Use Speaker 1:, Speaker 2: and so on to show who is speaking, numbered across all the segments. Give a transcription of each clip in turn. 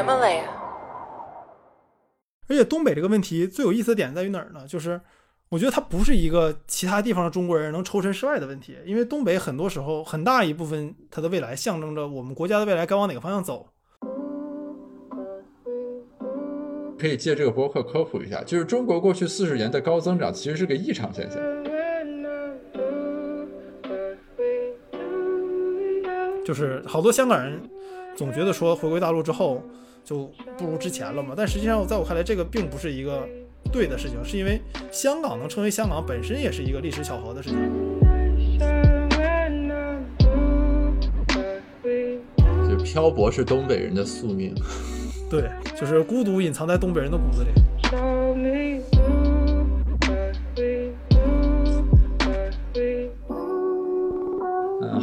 Speaker 1: Himalaya.
Speaker 2: 而且东北这个问题最有意思的点在于哪儿呢？就是我觉得它不是一个其他地方的中国人能抽身事外的问题，因为东北很多时候很大一部分它的未来象征着我们国家的未来该往哪个方向走。
Speaker 3: 可以借这个博客科普一下，就是中国过去四十年的高增长其实是个异常现象。
Speaker 2: 就是好多香港人总觉得说回归大陆之后就不如之前了嘛，但实际上在我看来，这个并不是一个对的事情，是因为香港能成为香港本身也是一个历史巧合的事情。
Speaker 3: 就漂泊是东北人的宿命。
Speaker 2: 对，就是孤独隐藏在东北人的骨子里。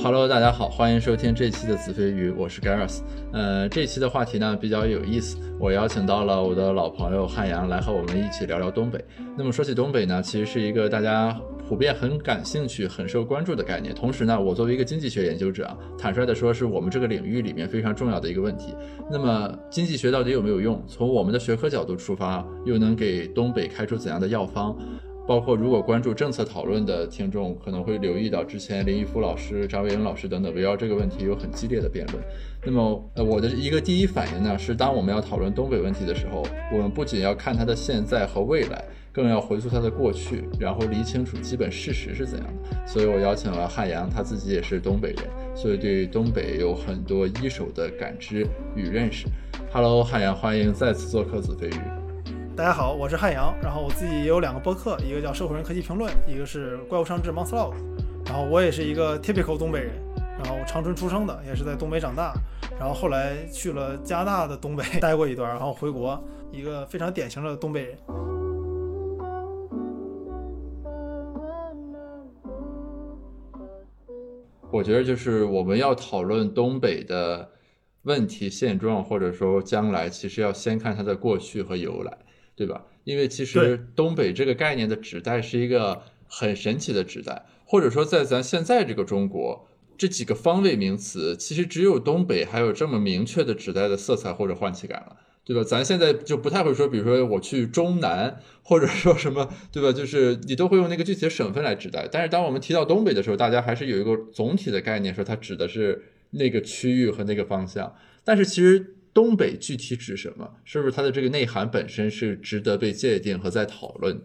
Speaker 3: ，Hello，大家好，欢迎收听这期的子非鱼，我是 Gareth。呃，这期的话题呢比较有意思，我邀请到了我的老朋友汉阳来和我们一起聊聊东北。那么说起东北呢，其实是一个大家普遍很感兴趣、很受关注的概念。同时呢，我作为一个经济学研究者啊，坦率的说，是我们这个领域里面非常重要的一个问题。那么经济学到底有没有用？从我们的学科角度出发，又能给东北开出怎样的药方？包括如果关注政策讨论的听众可能会留意到，之前林毅夫老师、张维迎老师等等围绕这个问题有很激烈的辩论。那么，呃，我的一个第一反应呢是，当我们要讨论东北问题的时候，我们不仅要看它的现在和未来，更要回溯它的过去，然后理清楚基本事实是怎样的。所以我邀请了汉阳，他自己也是东北人，所以对东北有很多一手的感知与认识。Hello，汉阳，欢迎再次做客子非鱼。
Speaker 2: 大家好，我是汉阳，然后我自己也有两个播客，一个叫社会人科技评论，一个是怪物商志 Monster，然后我也是一个 typical 东北人，然后长春出生的，也是在东北长大，然后后来去了加拿大的东北待过一段，然后回国，一个非常典型的东北人。
Speaker 3: 我觉得就是我们要讨论东北的问题现状，或者说将来，其实要先看它的过去和由来。对吧？因为其实东北这个概念的指代是一个很神奇的指代，或者说在咱现在这个中国，这几个方位名词，其实只有东北还有这么明确的指代的色彩或者唤起感了，对吧？咱现在就不太会说，比如说我去中南，或者说什么，对吧？就是你都会用那个具体的省份来指代。但是当我们提到东北的时候，大家还是有一个总体的概念，说它指的是那个区域和那个方向。但是其实。东北具体指什么？是不是它的这个内涵本身是值得被界定和在讨论？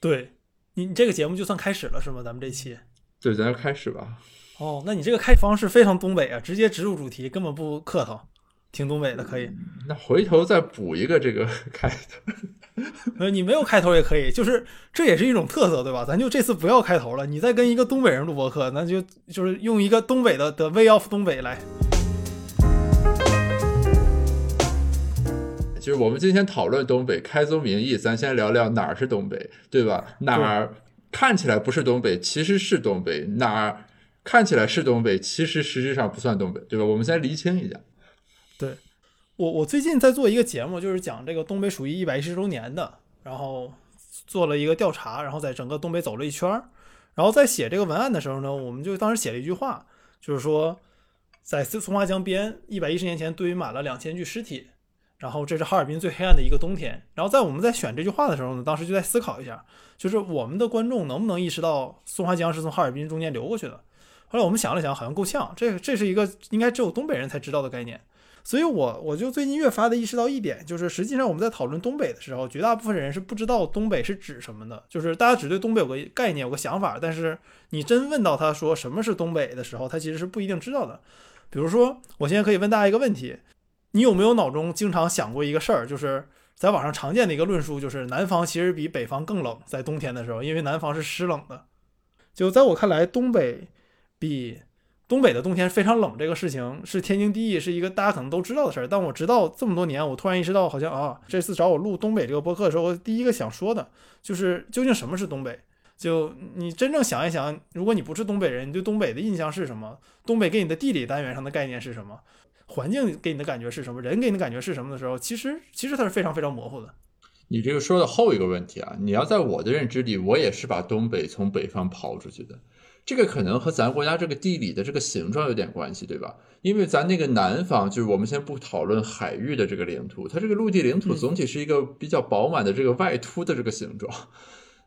Speaker 2: 对你，你这个节目就算开始了是吗？咱们这期，
Speaker 3: 对，咱就开始吧。
Speaker 2: 哦，那你这个开方式非常东北啊，直接植入主题，根本不客套，挺东北的，可以。
Speaker 3: 那回头再补一个这个开头，
Speaker 2: 呃，你没有开头也可以，就是这也是一种特色，对吧？咱就这次不要开头了，你再跟一个东北人录播客，那就就是用一个东北的的 way of 东北来。
Speaker 3: 就是我们今天讨论东北，开宗明义，咱先聊聊哪儿是东北，对吧？哪儿看起来不是东北，其实是东北；哪儿看起来是东北，其实实质上不算东北，对吧？我们先厘清一下。
Speaker 2: 对我，我最近在做一个节目，就是讲这个东北鼠疫一百一十周年的，然后做了一个调查，然后在整个东北走了一圈儿，然后在写这个文案的时候呢，我们就当时写了一句话，就是说，在松花江边，一百一十年前堆满了两千具尸体。然后这是哈尔滨最黑暗的一个冬天。然后在我们在选这句话的时候呢，当时就在思考一下，就是我们的观众能不能意识到松花江是从哈尔滨中间流过去的。后来我们想了想，好像够呛，这这是一个应该只有东北人才知道的概念。所以我我就最近越发的意识到一点，就是实际上我们在讨论东北的时候，绝大部分人是不知道东北是指什么的。就是大家只对东北有个概念，有个想法，但是你真问到他说什么是东北的时候，他其实是不一定知道的。比如说，我现在可以问大家一个问题。你有没有脑中经常想过一个事儿？就是在网上常见的一个论述，就是南方其实比北方更冷，在冬天的时候，因为南方是湿冷的。就在我看来，东北比东北的冬天非常冷，这个事情是天经地义，是一个大家可能都知道的事儿。但我直到这么多年，我突然意识到，好像啊，这次找我录东北这个播客的时候，我第一个想说的就是，究竟什么是东北？就你真正想一想，如果你不是东北人，你对东北的印象是什么？东北给你的地理单元上的概念是什么？环境给你的感觉是什么？人给你的感觉是什么的时候，其实其实它是非常非常模糊的。
Speaker 3: 你这个说的后一个问题啊，你要在我的认知里，我也是把东北从北方刨出去的。这个可能和咱国家这个地理的这个形状有点关系，对吧？因为咱那个南方，就是我们先不讨论海域的这个领土，它这个陆地领土总体是一个比较饱满的这个外凸的这个形状，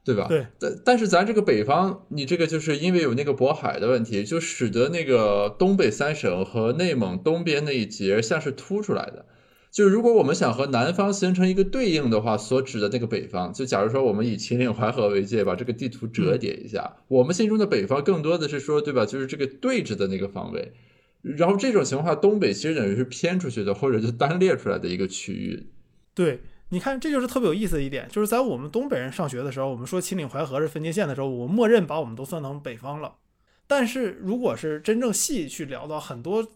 Speaker 3: 对吧？
Speaker 2: 对。
Speaker 3: 但但是咱这个北方，你这个就是因为有那个渤海的问题，就使得那个东北三省和内蒙东边那一截像是凸出来的。就是如果我们想和南方形成一个对应的话，所指的那个北方，就假如说我们以秦岭淮河为界，把这个地图折叠一下，我们心中的北方更多的是说，对吧？就是这个对着的那个方位。然后这种情况下，东北其实等于是偏出去的，或者就单列出来的一个区域。
Speaker 2: 对，你看，这就是特别有意思的一点，就是在我们东北人上学的时候，我们说秦岭淮河是分界线的时候，我默认把我们都算成北方了。但是如果是真正细去聊到很多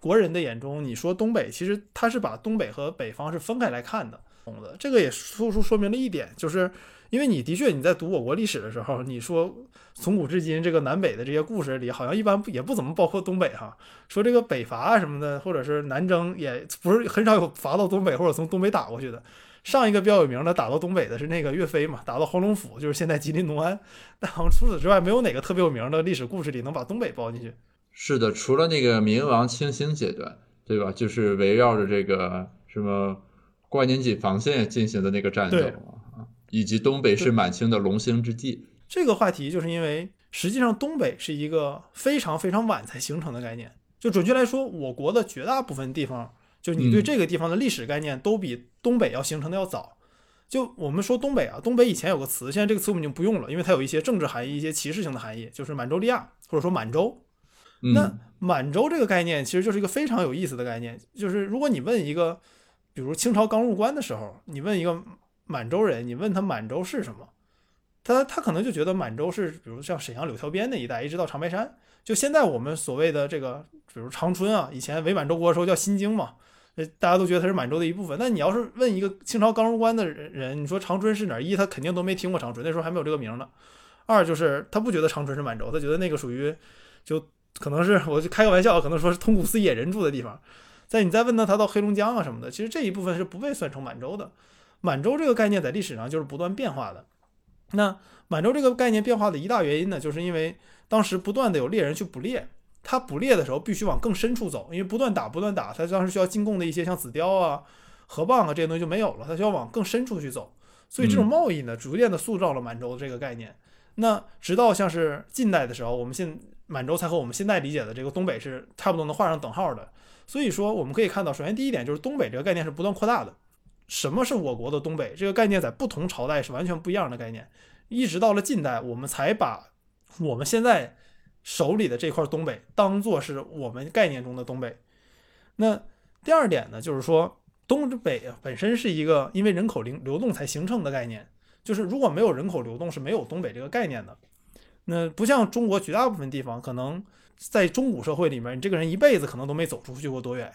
Speaker 2: 国人的眼中，你说东北，其实他是把东北和北方是分开来看的。懂的这个也说出说明了一点，就是因为你的确你在读我国历史的时候，你说从古至今这个南北的这些故事里，好像一般也不怎么包括东北哈。说这个北伐啊什么的，或者是南征，也不是很少有伐到东北或者从东北打过去的。上一个比较有名的打到东北的是那个岳飞嘛，打到黄龙府，就是现在吉林农安。但好像除此之外，没有哪个特别有名的历史故事里能把东北包进去。
Speaker 3: 是的，除了那个明王清兴阶段，对吧？就是围绕着这个什么关宁锦防线进行的那个战斗啊，以及东北是满清的龙兴之地。
Speaker 2: 这个话题就是因为实际上东北是一个非常非常晚才形成的概念。就准确来说，我国的绝大部分地方，就你对这个地方的历史概念都比东北要形成的要早。就我们说东北啊，东北以前有个词，现在这个词我们已经不用了，因为它有一些政治含义、一些歧视性的含义，就是满洲利亚或者说满洲。那
Speaker 3: 嗯
Speaker 2: 满洲这个概念其实就是一个非常有意思的概念，就是如果你问一个，比如清朝刚入关的时候，你问一个满洲人，你问他满洲是什么，他他可能就觉得满洲是比如像沈阳柳条边那一带，一直到长白山，就现在我们所谓的这个，比如长春啊，以前伪满洲国的时候叫新京嘛，呃，大家都觉得它是满洲的一部分。那你要是问一个清朝刚入关的人，你说长春是哪？一他肯定都没听过长春，那时候还没有这个名呢。二就是他不觉得长春是满洲，他觉得那个属于就。可能是我就开个玩笑，可能说是通古斯野人住的地方。再你再问他他到黑龙江啊什么的，其实这一部分是不被算成满洲的。满洲这个概念在历史上就是不断变化的。那满洲这个概念变化的一大原因呢，就是因为当时不断的有猎人去捕猎，他捕猎的时候必须往更深处走，因为不断打不断打，他当时需要进贡的一些像紫貂啊、河蚌啊这些东西就没有了，他需要往更深处去走。所以这种贸易呢，逐渐的塑造了满洲这个概念。那直到像是近代的时候，我们现满洲才和我们现在理解的这个东北是差不多能画上等号的。所以说，我们可以看到，首先第一点就是东北这个概念是不断扩大的。什么是我国的东北？这个概念在不同朝代是完全不一样的概念。一直到了近代，我们才把我们现在手里的这块东北当做是我们概念中的东北。那第二点呢，就是说东北本身是一个因为人口流流动才形成的概念。就是如果没有人口流动，是没有东北这个概念的。那不像中国绝大部分地方，可能在中古社会里面，你这个人一辈子可能都没走出去过多远。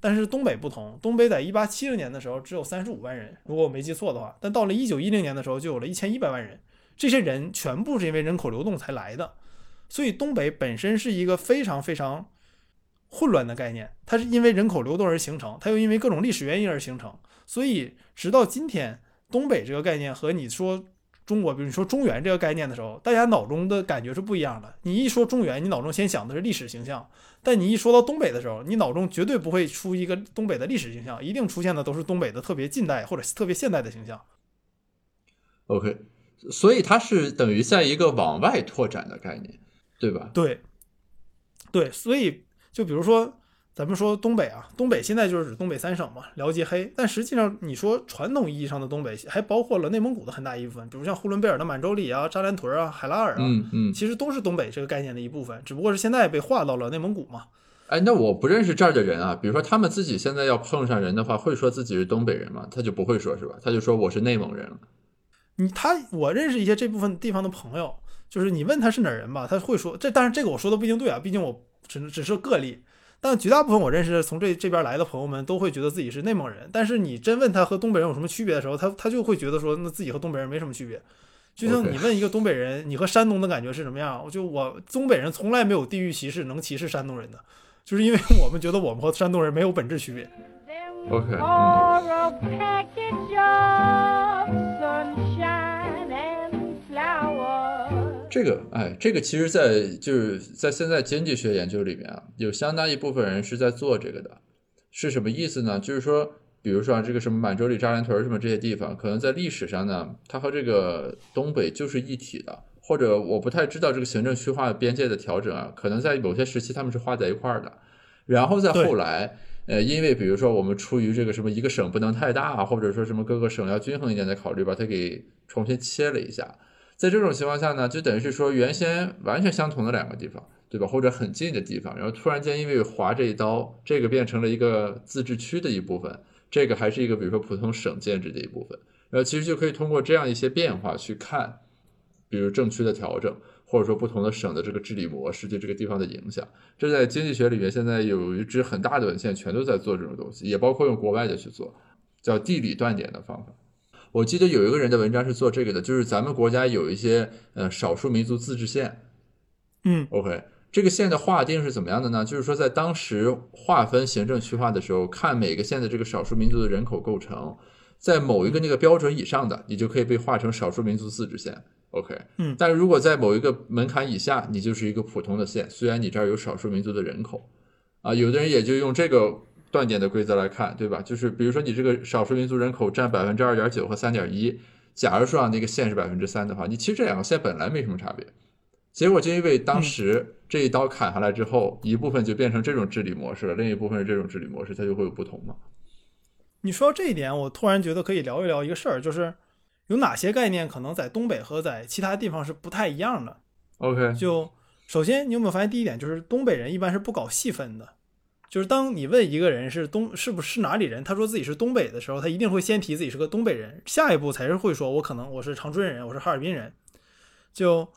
Speaker 2: 但是东北不同，东北在一八七零年的时候只有三十五万人，如果我没记错的话。但到了一九一零年的时候，就有了一千一百万人。这些人全部是因为人口流动才来的，所以东北本身是一个非常非常混乱的概念。它是因为人口流动而形成，它又因为各种历史原因而形成。所以直到今天，东北这个概念和你说。中国，比如你说中原这个概念的时候，大家脑中的感觉是不一样的。你一说中原，你脑中先想的是历史形象；但你一说到东北的时候，你脑中绝对不会出一个东北的历史形象，一定出现的都是东北的特别近代或者特别现代的形象。
Speaker 3: OK，所以它是等于在一个往外拓展的概念，对吧？
Speaker 2: 对，对，所以就比如说。咱们说东北啊，东北现在就是指东北三省嘛，辽吉黑。但实际上，你说传统意义上的东北，还包括了内蒙古的很大一部分，比如像呼伦贝尔的满洲里啊、扎兰屯啊、海拉尔啊，
Speaker 3: 嗯嗯，
Speaker 2: 其实都是东北这个概念的一部分，只不过是现在被划到了内蒙古嘛。
Speaker 3: 哎，那我不认识这儿的人啊，比如说他们自己现在要碰上人的话，会说自己是东北人吗？他就不会说是吧？他就说我是内蒙人了。
Speaker 2: 你他，我认识一些这部分地方的朋友，就是你问他是哪儿人吧，他会说这，但是这个我说的不一定对啊，毕竟我只只是个例。但绝大部分我认识从这这边来的朋友们都会觉得自己是内蒙人，但是你真问他和东北人有什么区别的时候，他他就会觉得说那自己和东北人没什么区别。就像你问一个东北人，你和山东的感觉是什么样？我就我东北人从来没有地域歧视能歧视山东人的，就是因为我们觉得我们和山东人没有本质区别。
Speaker 3: OK，这个，哎，这个其实，在就是在现在经济学研究里面啊，有相当一部分人是在做这个的，是什么意思呢？就是说，比如说啊，这个什么满洲里、扎兰屯什么这些地方，可能在历史上呢，它和这个东北就是一体的，或者我不太知道这个行政区划边界的调整啊，可能在某些时期他们是划在一块儿的，然后再后来，呃，因为比如说我们出于这个什么一个省不能太大，或者说什么各个省要均衡一点的考虑，把它给重新切了一下。在这种情况下呢，就等于是说原先完全相同的两个地方，对吧？或者很近的地方，然后突然间因为划这一刀，这个变成了一个自治区的一部分，这个还是一个比如说普通省建制的一部分，然后其实就可以通过这样一些变化去看，比如政区的调整，或者说不同的省的这个治理模式对这个地方的影响。这在经济学里面现在有一支很大的文献，全都在做这种东西，也包括用国外的去做，叫地理断点的方法。我记得有一个人的文章是做这个的，就是咱们国家有一些呃少数民族自治县，
Speaker 2: 嗯
Speaker 3: ，OK，这个县的划定是怎么样的呢？就是说在当时划分行政区划的时候，看每个县的这个少数民族的人口构成，在某一个那个标准以上的，你就可以被划成少数民族自治县，OK，
Speaker 2: 嗯
Speaker 3: 但是如果在某一个门槛以下，你就是一个普通的县，虽然你这儿有少数民族的人口，啊，有的人也就用这个。断点的规则来看，对吧？就是比如说你这个少数民族人口占百分之二点九和三点一，假如说啊那个县是百分之三的话，你其实这两个县本来没什么差别，结果就因为当时这一刀砍下来之后，一部分就变成这种治理模式了，另一部分是这种治理模式，它就会有不同嘛。
Speaker 2: 你说到这一点，我突然觉得可以聊一聊一个事儿，就是有哪些概念可能在东北和在其他地方是不太一样的。
Speaker 3: OK，
Speaker 2: 就首先，你有没有发现第一点，就是东北人一般是不搞细分的。就是当你问一个人是东是不是哪里人，他说自己是东北的时候，他一定会先提自己是个东北人，下一步才是会说我可能我是长春人，我是哈尔滨人。就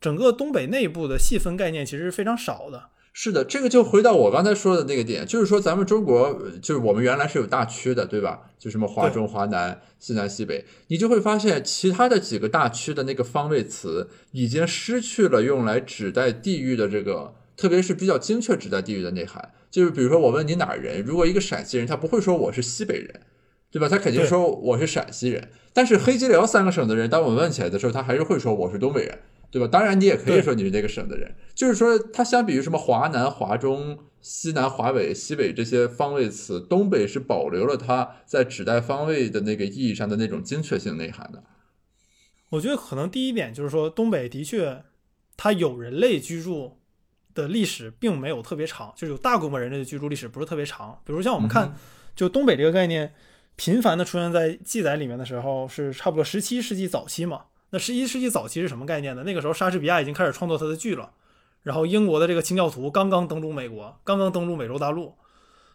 Speaker 2: 整个东北内部的细分概念其实是非常少的。
Speaker 3: 是的，这个就回到我刚才说的那个点，就是说咱们中国就是我们原来是有大区的，对吧？就什么华中、华南、西南、西北，你就会发现其他的几个大区的那个方位词已经失去了用来指代地域的这个，特别是比较精确指代地域的内涵。就是比如说，我问你哪儿人，如果一个陕西人，他不会说我是西北人，对吧？他肯定说我是陕西人。但是黑吉辽三个省的人，当我们问起来的时候，他还是会说我是东北人，对吧？当然，你也可以说你是那个省的人。就是说，它相比于什么华南、华中、西南、华北、西北这些方位词，东北是保留了它在指代方位的那个意义上的那种精确性内涵的。
Speaker 2: 我觉得可能第一点就是说，东北的确它有人类居住。的历史并没有特别长，就是有大规模人类的居住历史不是特别长。比如像我们看，就东北这个概念频繁的出现在记载里面的时候，是差不多十七世纪早期嘛。那十一世纪早期是什么概念呢？那个时候莎士比亚已经开始创作他的剧了，然后英国的这个清教徒刚刚登陆美国，刚刚登陆美洲大陆，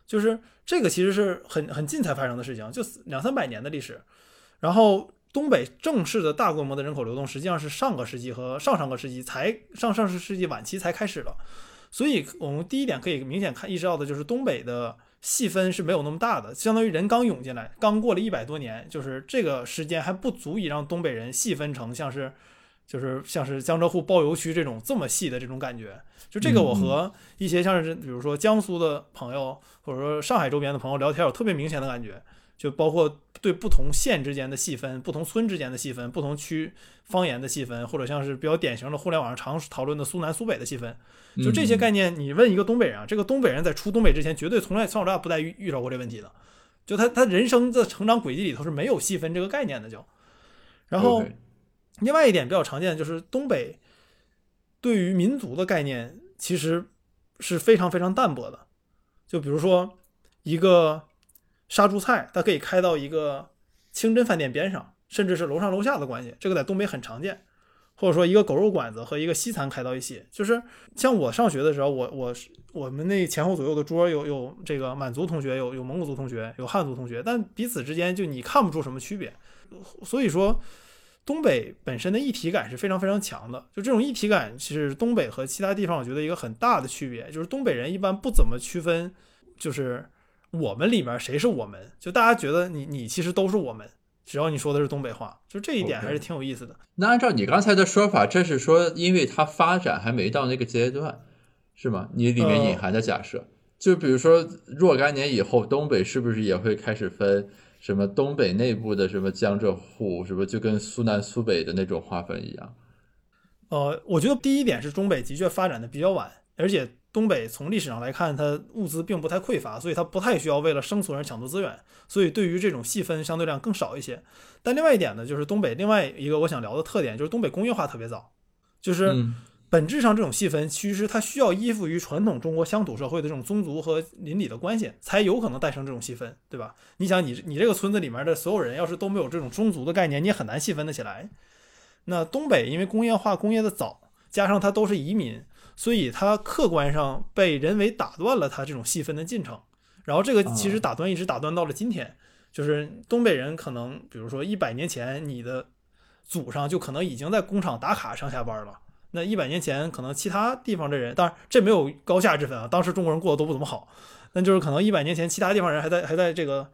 Speaker 2: 就是这个其实是很很近才发生的事情，就两三百年的历史。然后东北正式的大规模的人口流动，实际上是上个世纪和上上个世纪才上上世纪晚期才开始了。所以，我们第一点可以明显看意识到的就是东北的细分是没有那么大的，相当于人刚涌进来，刚过了一百多年，就是这个时间还不足以让东北人细分成像是，就是像是江浙沪包邮区这种这么细的这种感觉。就这个，我和一些像是比如说江苏的朋友，或者说上海周边的朋友聊天，有特别明显的感觉。就包括对不同县之间的细分、不同村之间的细分、不同区方言的细分，或者像是比较典型的互联网上常讨论的苏南苏北的细分，就这些概念，你问一个东北人啊，这个东北人在出东北之前，绝对从来从小到大不带遇遇到过这问题的，就他他人生的成长轨迹里头是没有细分这个概念的，就。然后，另外一点比较常见的就是东北对于民族的概念其实是非常非常淡薄的，就比如说一个。杀猪菜，它可以开到一个清真饭店边上，甚至是楼上楼下的关系，这个在东北很常见。或者说一个狗肉馆子和一个西餐开到一起，就是像我上学的时候，我我我们那前后左右的桌有有这个满族同学，有有蒙古族同学，有汉族同学，但彼此之间就你看不出什么区别。所以说，东北本身的一体感是非常非常强的。就这种一体感，其实东北和其他地方我觉得一个很大的区别，就是东北人一般不怎么区分，就是。我们里面谁是我们？就大家觉得你你其实都是我们，只要你说的是东北话，就这一点还是挺有意思的。
Speaker 3: 那按照你刚才的说法，这是说因为它发展还没到那个阶段，是吗？你里面隐含的假设，就比如说若干年以后，东北是不是也会开始分什么东北内部的什么江浙沪，是不是就跟苏南苏北的那种划分一样？
Speaker 2: 呃，我觉得第一点是中北的确发展的比较晚，而且东北从历史上来看，它物资并不太匮乏，所以它不太需要为了生存而抢夺资源，所以对于这种细分相对量更少一些。但另外一点呢，就是东北另外一个我想聊的特点，就是东北工业化特别早，就是
Speaker 3: 嗯
Speaker 2: 本质上这种细分其实它需要依附于传统中国乡土社会的这种宗族和邻里的关系，才有可能诞生这种细分，对吧？你想你你这个村子里面的所有人要是都没有这种宗族的概念，你也很难细分得起来。那东北因为工业化工业的早，加上它都是移民，所以它客观上被人为打断了它这种细分的进程。然后这个其实打断一直打断到了今天，就是东北人可能比如说一百年前你的祖上就可能已经在工厂打卡上下班了。那一百年前可能其他地方的人，当然这没有高下之分啊，当时中国人过得都不怎么好，那就是可能一百年前其他地方人还在还在这个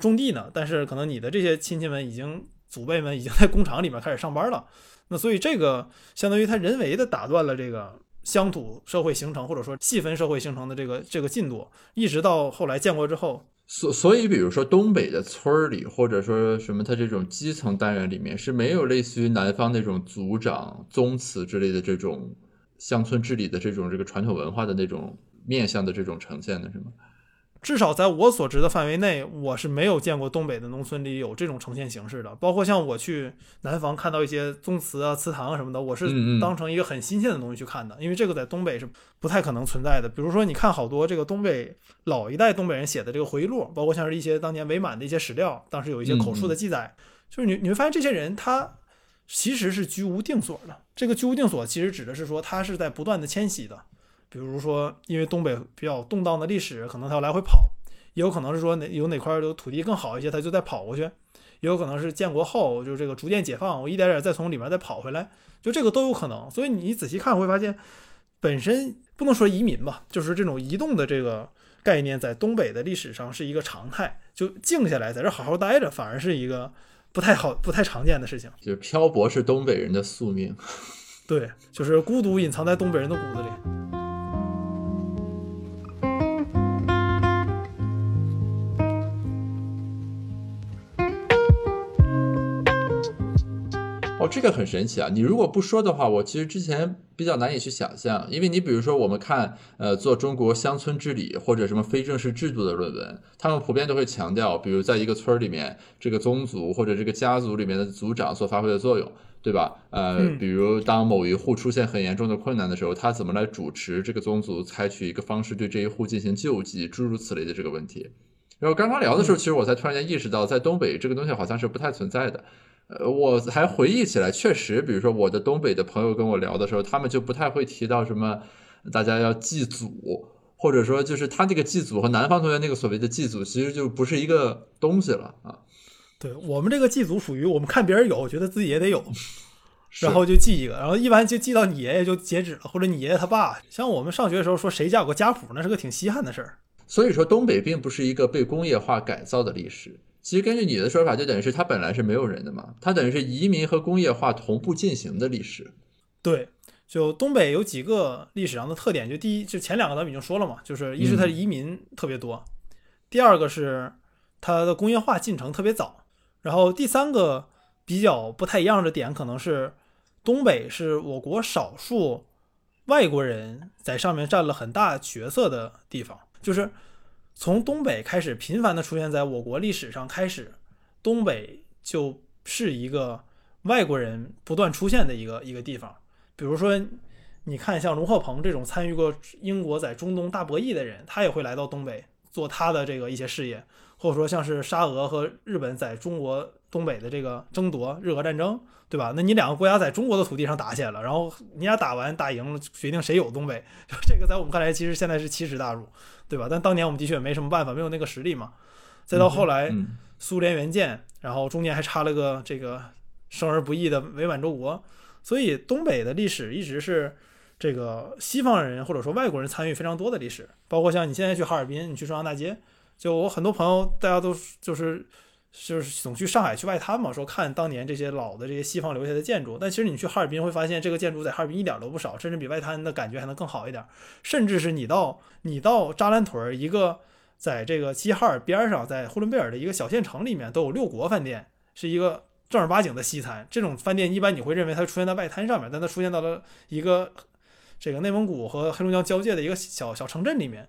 Speaker 2: 种地呢，但是可能你的这些亲戚们已经祖辈们已经在工厂里面开始上班了。那所以这个相当于他人为的打断了这个乡土社会形成或者说细分社会形成的这个这个进度，一直到后来建国之后，
Speaker 3: 所所以，比如说东北的村里，或者说什么，他这种基层单元里面是没有类似于南方那种族长、宗祠之类的这种乡村治理的这种这个传统文化的那种面向的这种呈现的，是吗？
Speaker 2: 至少在我所知的范围内，我是没有见过东北的农村里有这种呈现形式的。包括像我去南方看到一些宗祠啊、祠堂啊什么的，我是当成一个很新鲜的东西去看的，因为这个在东北是不太可能存在的。比如说，你看好多这个东北老一代东北人写的这个回忆录，包括像是一些当年伪满的一些史料，当时有一些口述的记载，就是你你会发现这些人他其实是居无定所的。这个居无定所其实指的是说他是在不断的迁徙的。比如说，因为东北比较动荡的历史，可能他要来回跑；也有可能是说哪有哪块的土地更好一些，他就再跑过去；也有可能是建国后就这个逐渐解放，我一点点再从里面再跑回来，就这个都有可能。所以你仔细看会发现，本身不能说移民吧，就是这种移动的这个概念，在东北的历史上是一个常态。就静下来在这好好待着，反而是一个不太好、不太常见的事情。
Speaker 3: 就是漂泊是东北人的宿命。
Speaker 2: 对，就是孤独隐藏在东北人的骨子里。
Speaker 3: 哦，这个很神奇啊！你如果不说的话，我其实之前比较难以去想象，因为你比如说我们看呃做中国乡村治理或者什么非正式制度的论文，他们普遍都会强调，比如在一个村儿里面，这个宗族或者这个家族里面的族长所发挥的作用，对吧？呃，
Speaker 2: 嗯
Speaker 3: 比如当某一户出现很严重的困难的时候，他怎么来主持这个宗族采取一个方式对这一户进行救济，诸如此类的这个问题。然后刚刚聊的时候，其实我才突然间意识到，在东北这个东西好像是不太存在的。呃，我还回忆起来，确实，比如说我的东北的朋友跟我聊的时候，他们就不太会提到什么大家要祭祖，或者说就是他那个祭祖和南方同学那个所谓的祭祖，其实就不是一个东西了啊。
Speaker 2: 对我们这个祭祖属于我们看别人有，觉得自己也得有，然后就祭一个，然后一般就祭到你爷爷就截止了，或者你爷爷他爸。像我们上学的时候说谁家有个家谱，那是个挺稀罕的事儿。
Speaker 3: 所以说，东北并不是一个被工业化改造的历史。其实根据你的说法，就等于是它本来是没有人的嘛，它等于是移民和工业化同步进行的历史。
Speaker 2: 对，就东北有几个历史上的特点，就第一，就前两个咱们已经说了嘛，就是一是它的移民特别多，第二个是它的工业化进程特别早，然后第三个比较不太一样的点，可能是东北是我国少数外国人在上面占了很大角色的地方，就是从东北开始频繁的出现在我国历史上开始，东北就是一个外国人不断出现的一个一个地方。比如说，你看像龙鹤鹏这种参与过英国在中东大博弈的人，他也会来到东北做他的这个一些事业，或者说像是沙俄和日本在中国东北的这个争夺日俄战争，对吧？那你两个国家在中国的土地上打起来了，然后你俩打完打赢了，决定谁有东北，这个在我们看来其实现在是奇耻大辱，对吧？但当年我们的确没什么办法，没有那个实力嘛。再到后来，
Speaker 3: 嗯
Speaker 2: 苏联援建，然后中间还插了个这个生而不易的伪满洲国，所以东北的历史一直是这个西方人或者说外国人参与非常多的历史，包括像你现在去哈尔滨，你去中央大街，就我很多朋友大家都就是就是总去上海去外滩嘛，说看当年这些老的这些西方留下的建筑，但其实你去哈尔滨会发现这个建筑在哈尔滨一点都不少，甚至比外滩的感觉还能更好一点，甚至是你到你到扎兰屯一个。在这个齐齐哈尔边上，在呼伦贝尔的一个小县城里面，都有六国饭店，是一个正儿八经的西餐。这种饭店一般你会认为它出现在外滩上面，但它出现到了一个这个内蒙古和黑龙江交界的一个小小城镇里面。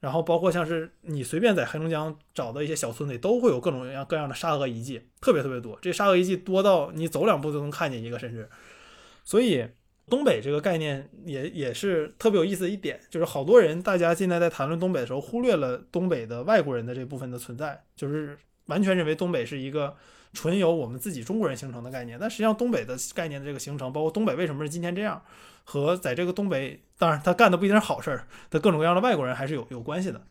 Speaker 2: 然后包括像是你随便在黑龙江找的一些小村里，都会有各种各样各样的沙俄遗迹，特别特别多。这沙俄遗迹多到你走两步就能看见一个，甚至。所以东北这个概念也也是特别有意思的一点，就是好多人大家现在在谈论东北的时候，忽略了东北的外国人的这部分的存在，就是完全认为东北是一个纯由我们自己中国人形成的概念。但实际上，东北的概念的这个形成，包括东北为什么是今天这样。和在这个东北，当然他干的不一定是好事儿的各种各样的外国人还是有有关系的。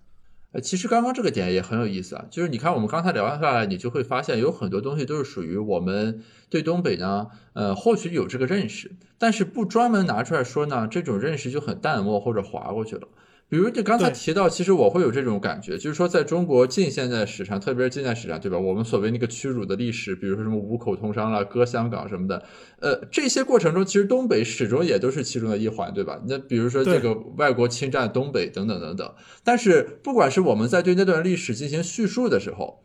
Speaker 3: 呃，其实刚刚这个点也很有意思啊，就是你看我们刚才聊下来，你就会发现有很多东西都是属于我们对东北呢，呃，或许有这个认识，但是不专门拿出来说呢，这种认识就很淡漠或者划过去了。比如就刚才提到，其实我会有这种感觉，就是说在中国近现代史上，特别是近代史上，对吧？我们所谓那个屈辱的历史，比如说什么五口通商了、割香港什么的，呃，这些过程中，其实东北始终也都是其中的一环，对吧？那比如说这个外国侵占东北等等等等。但是不管是我们在对那段历史进行叙述的时候，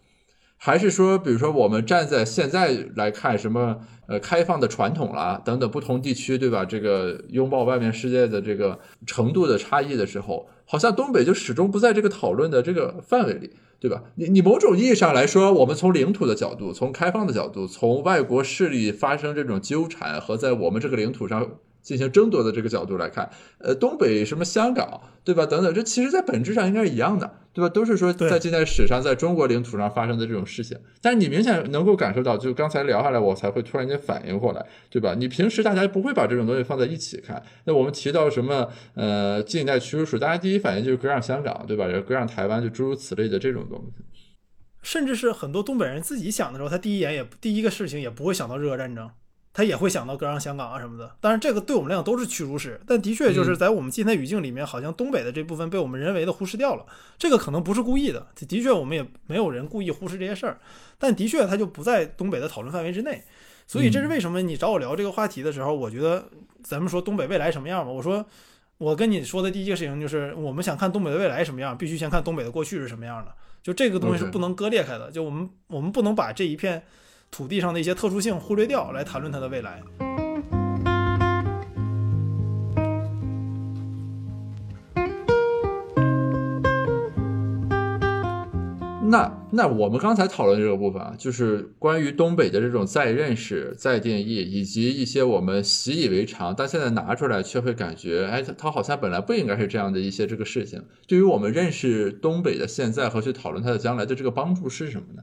Speaker 3: 还是说，比如说我们站在现在来看什么呃开放的传统啦等等不同地区，对吧？这个拥抱外面世界的这个程度的差异的时候。好像东北就始终不在这个讨论的这个范围里，对吧？你你某种意义上来说，我们从领土的角度，从开放的角度，从外国势力发生这种纠缠和在我们这个领土上。进行争夺的这个角度来看，呃，东北什么香港，对吧？等等，这其实在本质上应该是一样的，对吧？都是说在近代史上，在中国领土上发生的这种事情。但是你明显能够感受到，就刚才聊下来，我才会突然间反应过来，对吧？你平时大家不会把这种东西放在一起看。那我们提到什么，呃，近代屈辱史，大家第一反应就是割让香港，对吧？割让台湾，就诸如此类的这种东西。
Speaker 2: 甚至是很多东北人自己想的时候，他第一眼也第一个事情也不会想到日俄战争。他也会想到割让香港啊什么的，当然这个对我们来讲都是屈辱史，但的确就是在我们今天语境里面，好像东北的这部分被我们人为的忽视掉了。这个可能不是故意的，的确我们也没有人故意忽视这些事儿，但的确它就不在东北的讨论范围之内。所以这是为什么你找我聊这个话题的时候，我觉得咱们说东北未来什么样吧，我说我跟你说的第一个事情就是，我们想看东北的未来什么样，必须先看东北的过去是什么样的，就这个东西是不能割裂开的，就我们我们不能把这一片。土地上的一些特殊性忽略掉，来谈论它的未来。
Speaker 3: 那那我们刚才讨论这个部分啊，就是关于东北的这种再认识、再定义，以及一些我们习以为常，但现在拿出来却会感觉，哎，它它好像本来不应该是这样的一些这个事情。对于我们认识东北的现在和去讨论它的将来的这个帮助是什么呢？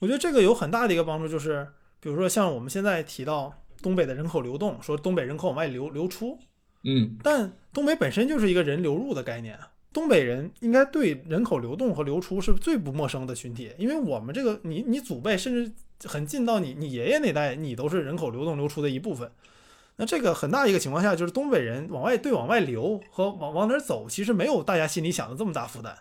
Speaker 2: 我觉得这个有很大的一个帮助，就是比如说像我们现在提到东北的人口流动，说东北人口往外流流出，
Speaker 3: 嗯，
Speaker 2: 但东北本身就是一个人流入的概念，东北人应该对人口流动和流出是最不陌生的群体，因为我们这个你你祖辈甚至很近到你你爷爷那代，你都是人口流动流出的一部分。那这个很大一个情况下，就是东北人往外对往外流和往往哪走，其实没有大家心里想的这么大负担。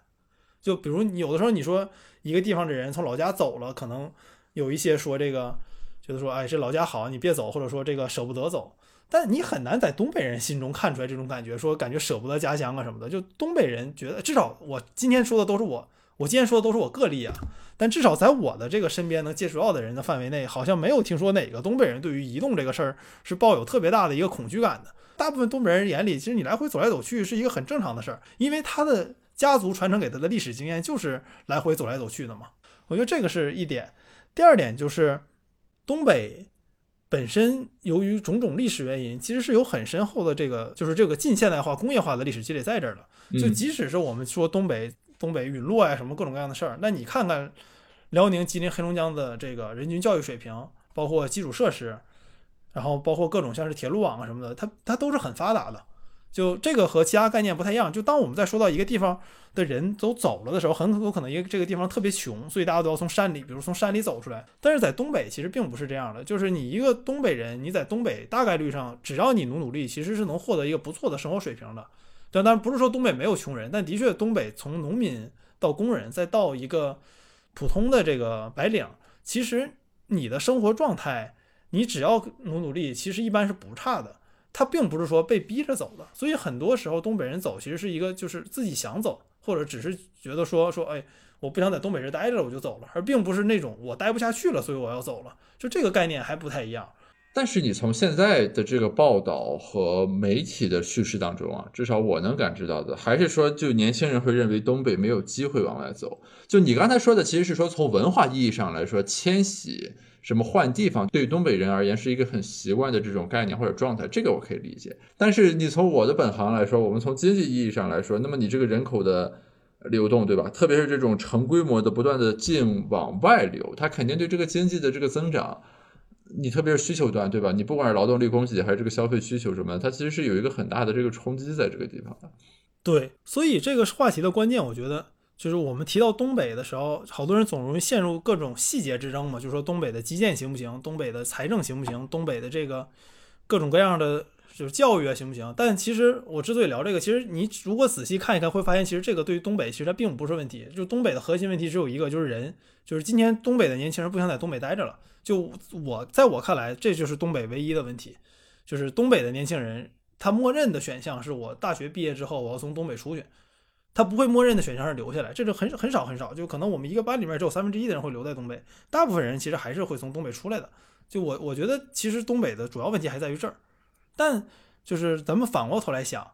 Speaker 2: 就比如你有的时候你说。一个地方的人从老家走了，可能有一些说这个，觉得说，哎，这老家好，你别走，或者说这个舍不得走。但你很难在东北人心中看出来这种感觉，说感觉舍不得家乡啊什么的。就东北人觉得，至少我今天说的都是我，我今天说的都是我个例啊。但至少在我的这个身边能接触到的人的范围内，好像没有听说哪个东北人对于移动这个事儿是抱有特别大的一个恐惧感的。大部分东北人眼里，其实你来回走来走去是一个很正常的事儿，因为他的。家族传承给他的历史经验就是来回走来走去的嘛，我觉得这个是一点。第二点就是东北本身由于种种历史原因，其实是有很深厚的这个就是这个近现代化工业化的历史积累在这儿的。就即使是我们说东北东北陨落呀什么各种各样的事儿，那你看看辽宁、吉林、黑龙江的这个人均教育水平，包括基础设施，然后包括各种像是铁路网啊什么的，它它都是很发达的。就这个和其他概念不太一样。就当我们在说到一个地方的人都走了的时候，很有可能一个这个地方特别穷，所以大家都要从山里，比如从山里走出来。但是在东北其实并不是这样的，就是你一个东北人，你在东北大概率上，只要你努努力，其实是能获得一个不错的生活水平的。但当然不是说东北没有穷人，但的确东北从农民到工人再到一个普通的这个白领，其实你的生活状态，你只要努努力，其实一般是不差的。他并不是说被逼着走的，所以很多时候东北人走其实是一个就是自己想走，或者只是觉得说说，哎，我不想在东北这待着了，我就走了，而并不是那种我待不下去了，所以我要走了。就这个概念还不太一样。
Speaker 3: 但是你从现在的这个报道和媒体的叙事当中啊，至少我能感知到的，还是说，就年轻人会认为东北没有机会往外走。就你刚才说的，其实是说从文化意义上来说，迁徙、什么换地方，对于东北人而言是一个很习惯的这种概念或者状态，这个我可以理解。但是你从我的本行来说，我们从经济意义上来说，那么你这个人口的流动，对吧？特别是这种成规模的不断的进往外流，它肯定对这个经济的这个增长。你特别是需求端，对吧？你不管是劳动力供给还是这个消费需求什么，它其实是有一个很大的这个冲击在这个地方的。
Speaker 2: 对，所以这个话题的关键，我觉得就是我们提到东北的时候，好多人总容易陷入各种细节之争嘛，就说东北的基建行不行，东北的财政行不行，东北的这个各种各样的就是教育啊行不行？但其实我之所以聊这个，其实你如果仔细看一看，会发现其实这个对于东北其实它并不是问题，就东北的核心问题只有一个，就是人，就是今天东北的年轻人不想在东北待着了。就我在我看来，这就是东北唯一的问题，就是东北的年轻人，他默认的选项是我大学毕业之后我要从东北出去，他不会默认的选项是留下来，这是很很少很少，就可能我们一个班里面只有三分之一的人会留在东北，大部分人其实还是会从东北出来的。就我我觉得其实东北的主要问题还在于这儿，但就是咱们反过头来想。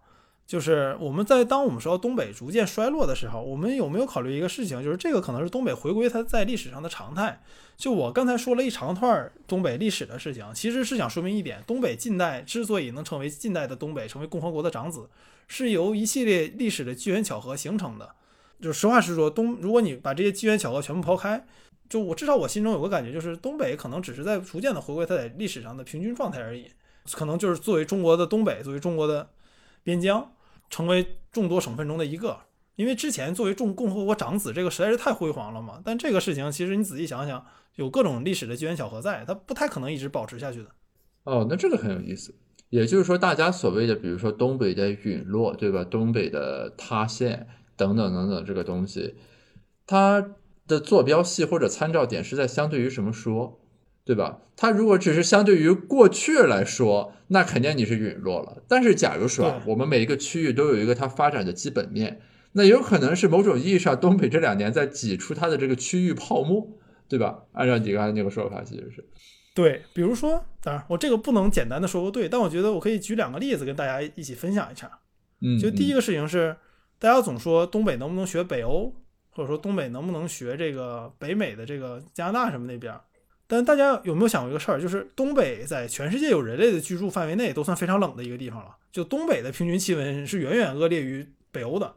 Speaker 2: 就是我们在当我们说东北逐渐衰落的时候，我们有没有考虑一个事情？就是这个可能是东北回归它在历史上的常态。就我刚才说了一长串东北历史的事情，其实是想说明一点：东北近代之所以能成为近代的东北，成为共和国的长子，是由一系列历史的机缘巧合形成的。就实话实说，东如果你把这些机缘巧合全部抛开，就我至少我心中有个感觉，就是东北可能只是在逐渐的回归它在历史上的平均状态而已。可能就是作为中国的东北，作为中国的边疆。成为众多省份中的一个，因为之前作为众共和国长子，这个实在是太辉煌了嘛。但这个事情其实你仔细想想，有各种历史的机缘巧合在，它不太可能一直保持下去的。
Speaker 3: 哦，那这个很有意思。也就是说，大家所谓的，比如说东北的陨落，对吧？东北的塌陷等等等等，这个东西，它的坐标系或者参照点是在相对于什么说？对吧？它如果只是相对于过去来说，那肯定你是陨落了。但是，假如说我们每一个区域都有一个它发展的基本面，那有可能是某种意义上，东北这两年在挤出它的这个区域泡沫，对吧？按照你刚才那个说法，其实是
Speaker 2: 对。比如说，当然我这个不能简单的说个对，但我觉得我可以举两个例子跟大家一起分享一下。
Speaker 3: 嗯，
Speaker 2: 就第一个事情是，大家总说东北能不能学北欧，或者说东北能不能学这个北美的这个加拿大什么那边。但大家有没有想过一个事儿，就是东北在全世界有人类的居住范围内都算非常冷的一个地方了。就东北的平均气温是远远恶劣于北欧的。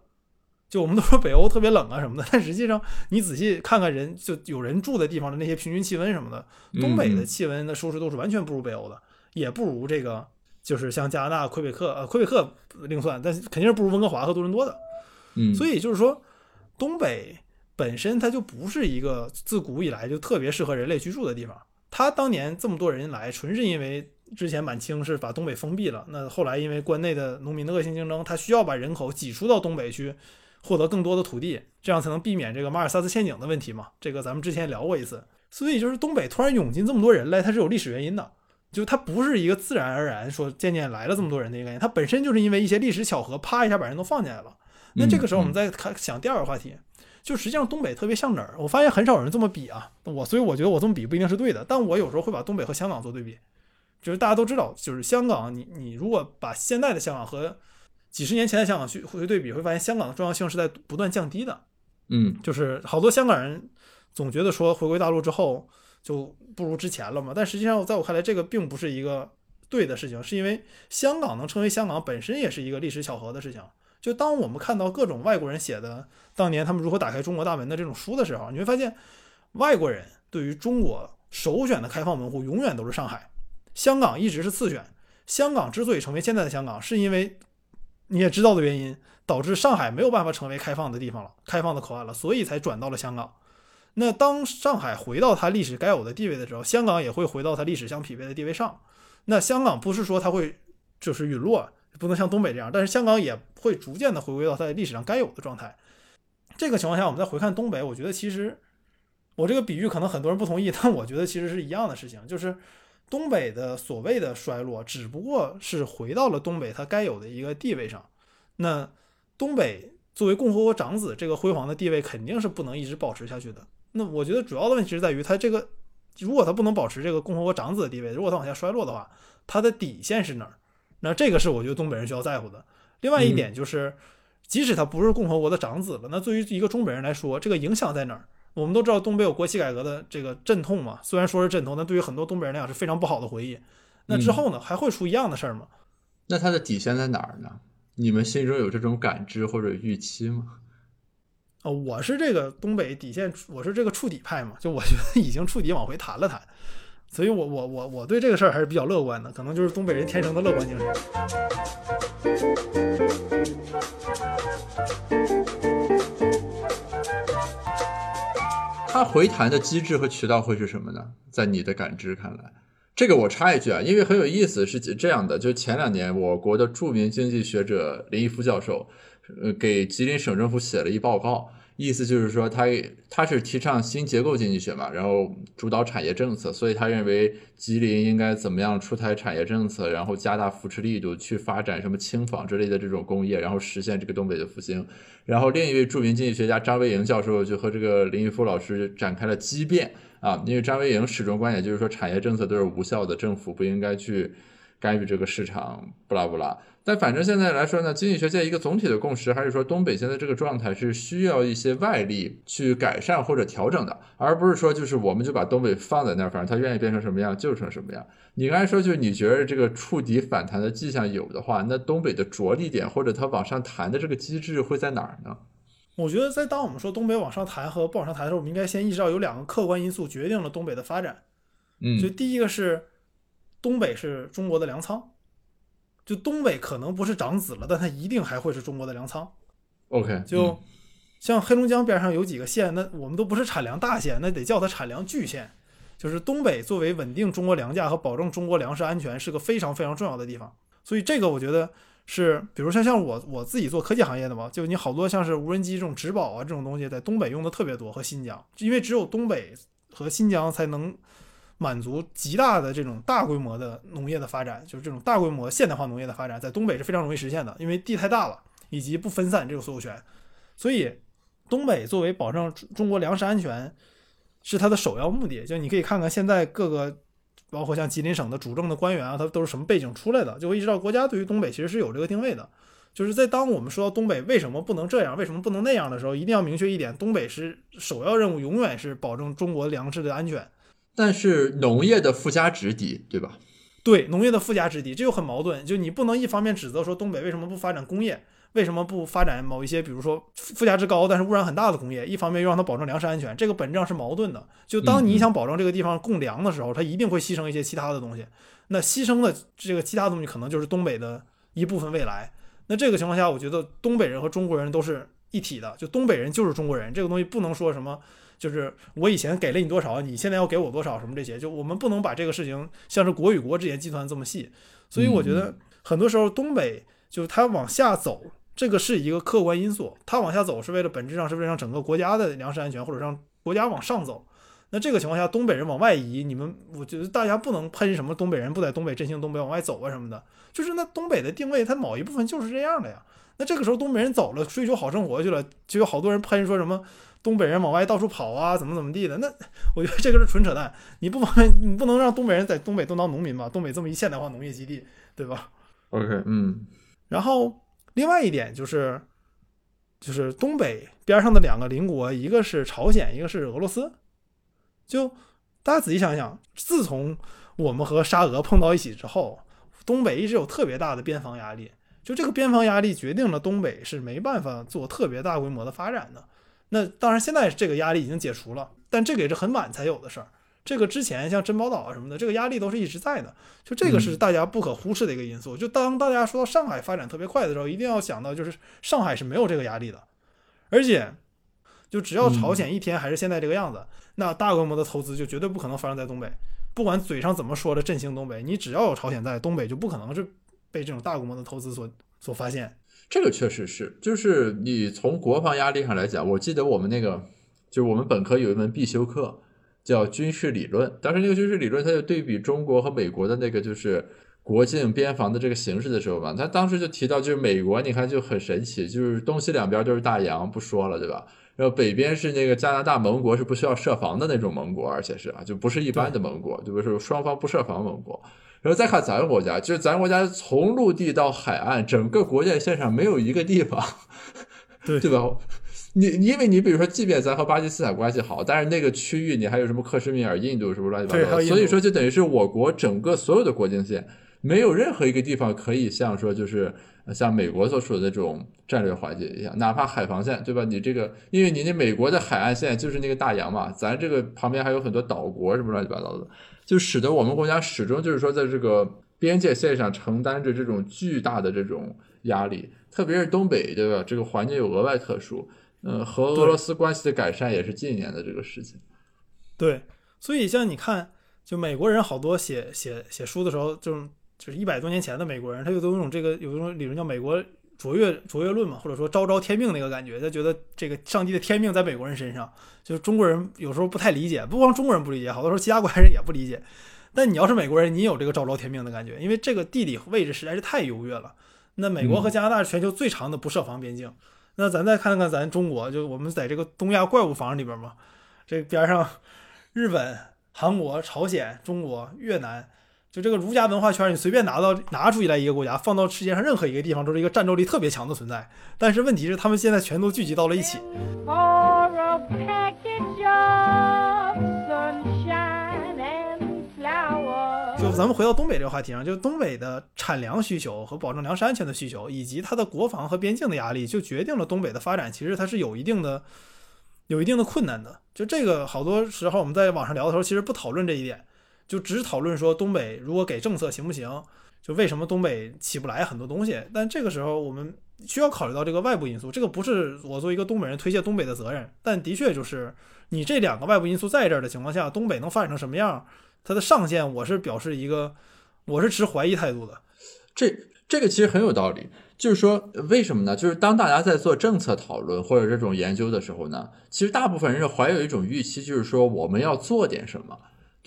Speaker 2: 就我们都说北欧特别冷啊什么的，但实际上你仔细看看人就有人住的地方的那些平均气温什么的，东北的气温的舒适度是完全不如北欧的，也不如这个就是像加拿大魁北克呃魁北克另算，但肯定是不如温哥华和多伦多的。
Speaker 3: 嗯，
Speaker 2: 所以就是说东北。本身它就不是一个自古以来就特别适合人类居住的地方。它当年这么多人来，纯是因为之前满清是把东北封闭了。那后来因为关内的农民的恶性竞争，他需要把人口挤出到东北去，获得更多的土地，这样才能避免这个马尔萨斯陷阱的问题嘛。这个咱们之前聊过一次。所以就是东北突然涌进这么多人来，它是有历史原因的，就它不是一个自然而然说渐渐来了这么多人的一个原因，它本身就是因为一些历史巧合，啪一下把人都放进来了。那这个时候我们再看想第二个话题。就实际上东北特别像哪儿？我发现很少有人这么比啊。我所以我觉得我这么比不一定是对的，但我有时候会把东北和香港做对比。就是大家都知道，就是香港，你你如果把现在的香港和几十年前的香港去回对比，会发现香港的重要性是在不断降低的。
Speaker 3: 嗯，
Speaker 2: 就是好多香港人总觉得说回归大陆之后就不如之前了嘛，但实际上在我看来，这个并不是一个对的事情，是因为香港能成为香港本身也是一个历史巧合的事情。就当我们看到各种外国人写的当年他们如何打开中国大门的这种书的时候，你会发现，外国人对于中国首选的开放门户永远都是上海，香港一直是次选。香港之所以成为现在的香港，是因为你也知道的原因，导致上海没有办法成为开放的地方了，开放的口岸了，所以才转到了香港。那当上海回到它历史该有的地位的时候，香港也会回到它历史相匹配的地位上。那香港不是说它会就是陨落。不能像东北这样，但是香港也会逐渐的回归到它历史上该有的状态。这个情况下，我们再回看东北，我觉得其实我这个比喻可能很多人不同意，但我觉得其实是一样的事情，就是东北的所谓的衰落，只不过是回到了东北它该有的一个地位上。那东北作为共和国长子这个辉煌的地位肯定是不能一直保持下去的。那我觉得主要的问题是在于他这个，如果他不能保持这个共和国长子的地位，如果他往下衰落的话，他的底线是哪儿？那这个是我觉得东北人需要在乎的。另外一点就是，即使他不是共和国的长子了，那对于一个东北人来说，这个影响在哪儿？我们都知道东北有国企改革的这个阵痛嘛，虽然说是阵痛，但对于很多东北人来讲是非常不好的回忆。那之后呢，还会出一样的事儿吗？
Speaker 3: 那它的底线在哪儿呢？你们心中有这种感知或者预期吗？
Speaker 2: 啊、我是这个东北底线，我是这个触底派嘛，就我觉得已经触底往回弹了弹，所以我我我我对这个事儿还是比较乐观的，可能就是东北人天生的乐观精神。
Speaker 3: 它回弹的机制和渠道会是什么呢？在你的感知看来，这个我插一句啊，因为很有意思，是这样的，就前两年我国的著名经济学者林毅夫教授，呃，给吉林省政府写了一报告，意思就是说他他是提倡新结构经济学嘛，然后主导产业政策，所以他认为吉林应该怎么样出台产业政策，然后加大扶持力度，去发展什么轻纺之类的这种工业，然后实现这个东北的复兴。然后另一位著名经济学家张维迎教授就和这个林毅夫老师展开了激辩啊，因为张维迎始终观点就是说产业政策都是无效的，政府不应该去干预这个市场，不拉不拉。但反正现在来说呢，经济学界一个总体的共识还是说，东北现在这个状态是需要一些外力去改善或者调整的，而不是说就是我们就把东北放在那儿，反正它愿意变成什么样就成什么样。你刚才说就是你觉得这个触底反弹的迹象有的话，那东北的着力点或者它往上弹的这个机制会在哪儿呢？
Speaker 2: 我觉得在当我们说东北往上弹和不往上弹的时候，我们应该先意识到有两个客观因素决定了东北的发展。
Speaker 3: 嗯
Speaker 2: 所以第一个是东北是中国的粮仓，就东北可能不是长子了，但它一定还会是中国的粮仓。
Speaker 3: ，OK，
Speaker 2: 就
Speaker 3: 嗯
Speaker 2: 像黑龙江边上有几个县，那我们都不是产粮大县，那得叫它产粮巨县。就是东北作为稳定中国粮价和保证中国粮食安全是个非常非常重要的地方，所以这个我觉得是，比如像像我我自己做科技行业的嘛，就你好多像是无人机这种植保啊这种东西，在东北用的特别多和新疆，因为只有东北和新疆才能满足极大的这种大规模的农业的发展，就是这种大规模现代化农业的发展，在东北是非常容易实现的，因为地太大了，以及不分散这个所有权，所以东北作为保证中中国粮食安全是它的首要目的。就你可以看看现在各个，包括像吉林省的主政的官员啊，他都是什么背景出来的，就会意识到国家对于东北其实是有这个定位的。就是在当我们说到东北为什么不能这样，为什么不能那样的时候，一定要明确一点，东北是首要任务，永远是保证中国粮食的安全。
Speaker 3: 但是农业的附加值低，对吧？
Speaker 2: 对农业的附加值低，这就很矛盾。就你不能一方面指责说东北为什么不发展工业，为什么不发展某一些比如说附加值高但是污染很大的工业，一方面又让它保证粮食安全，这个本质上是矛盾的。就当你想保证这个地方供粮的时候，它一定会牺牲一些其他的东西。那牺牲的这个其他东西可能就是东北的一部分未来。那这个情况下，我觉得东北人和中国人都是一体的，就东北人就是中国人，这个东西不能说什么。就是我以前给了你多少，你现在要给我多少，什么这些，就我们不能把这个事情像是国与国之间计算这么细。所以我觉得很多时候东北就是它往下走，这个是一个客观因素，它往下走是为了本质上是为了让整个国家的粮食安全，或者让国家往上走。那这个情况下，东北人往外移，你们我觉得大家不能喷什么东北人不在东北振兴东北往外走啊什么的，就是那东北的定位，它某一部分就是这样的呀。那这个时候东北人走了，追求好生活去了，就有好多人喷说什么东北人往外到处跑啊，怎么怎么地的。那我觉得这个是纯扯淡。你不方便，你不能让东北人在东北都当农民吧？东北这么一现代化农业基地，对吧
Speaker 3: ？OK，嗯
Speaker 2: 然后另外一点就是，就是东北边上的两个邻国，一个是朝鲜，一个是俄罗斯。就大家仔细想想，自从我们和沙俄碰到一起之后，东北一直有特别大的边防压力。就这个边防压力决定了东北是没办法做特别大规模的发展的。那当然，现在这个压力已经解除了，但这个也是很晚才有的事儿。这个之前像珍宝岛啊什么的，这个压力都是一直在的。就这个是大家不可忽视的一个因素。就当大家说到上海发展特别快的时候，一定要想到，就是上海是没有这个压力的，而且就只要朝鲜一天还是现在这个样子，那大规模的投资就绝对不可能发生在东北。不管嘴上怎么说的振兴东北，你只要有朝鲜在，东北就不可能是被这种大规模的投资所所发现。
Speaker 3: 这个确实是，就是你从国防压力上来讲，我记得我们那个就是我们本科有一门必修课叫军事理论，当时那个军事理论它就对比中国和美国的那个就是国境边防的这个形势的时候嘛，他当时就提到，就是美国，你看就很神奇，就是东西两边都是大洋，不说了，对吧？然后北边是那个加拿大盟国，是不需要设防的那种盟国，而且是啊，就不是一般的盟国，对不是双方不设防盟国。然后再看咱国家，就是咱国家从陆地到海岸，整个国界线上没有一个地方，
Speaker 2: 对
Speaker 3: 对吧？你因为你比如说，即便咱和巴基斯坦关系好，但是那个区域你还有什么克什米尔、印度什么乱七八糟，所以说就等于是我国整个所有的国境线，没有任何一个地方可以像说就是像美国所处的这种战略环境一样，哪怕海防线，对吧？你这个因为你那美国的海岸线就是那个大洋嘛，咱这个旁边还有很多岛国什么乱七八糟的，就使得我们国家始终就是说在这个边界线上承担着这种巨大的这种压力，特别是东北，对吧？这个环境又额外特殊。嗯，和俄罗斯关系的改善也是近年的这个事情。
Speaker 2: 对，所以像你看，就美国人好多写写写书的时候，就就是一百多年前的美国人，他有都有种这个有一种理论叫美国卓越卓越论嘛，或者说昭昭天命那个感觉，他觉得这个上帝的天命在美国人身上，就是中国人有时候不太理解，不光中国人不理解，好多时候其他国家人也不理解。但你要是美国人，你有这个昭昭天命的感觉，因为这个地理位置实在是太优越了。那美国和加拿大是全球最长的不设防边境。那咱再看看咱中国，就我们在这个东亚怪物房里边嘛，这边上日本、韩国、朝鲜、中国、越南，就这个儒家文化圈，你随便拿到拿出来一个国家，放到世界上任何一个地方，都是一个战斗力特别强的存在。但是问题是，他们现在全都聚集到了一起。就咱们回到东北这个话题上，就东北的产粮需求和保证粮食安全的需求，以及它的国防和边境的压力，就决定了东北的发展其实它是有一定的、有一定的困难的。就这个好多时候我们在网上聊的时候，其实不讨论这一点，就只讨论说东北如果给政策行不行，就为什么东北起不来很多东西。但这个时候我们需要考虑到这个外部因素，这个不是我作为一个东北人推卸东北的责任，但的确就是你这两个外部因素在这儿的情况下，东北能发展成什么样？它的上限，我是表示一个，我是持怀疑态度的。
Speaker 3: 这这个其实很有道理，就是说为什么呢？就是当大家在做政策讨论或者这种研究的时候呢，其实大部分人是怀有一种预期，就是说我们要做点什么，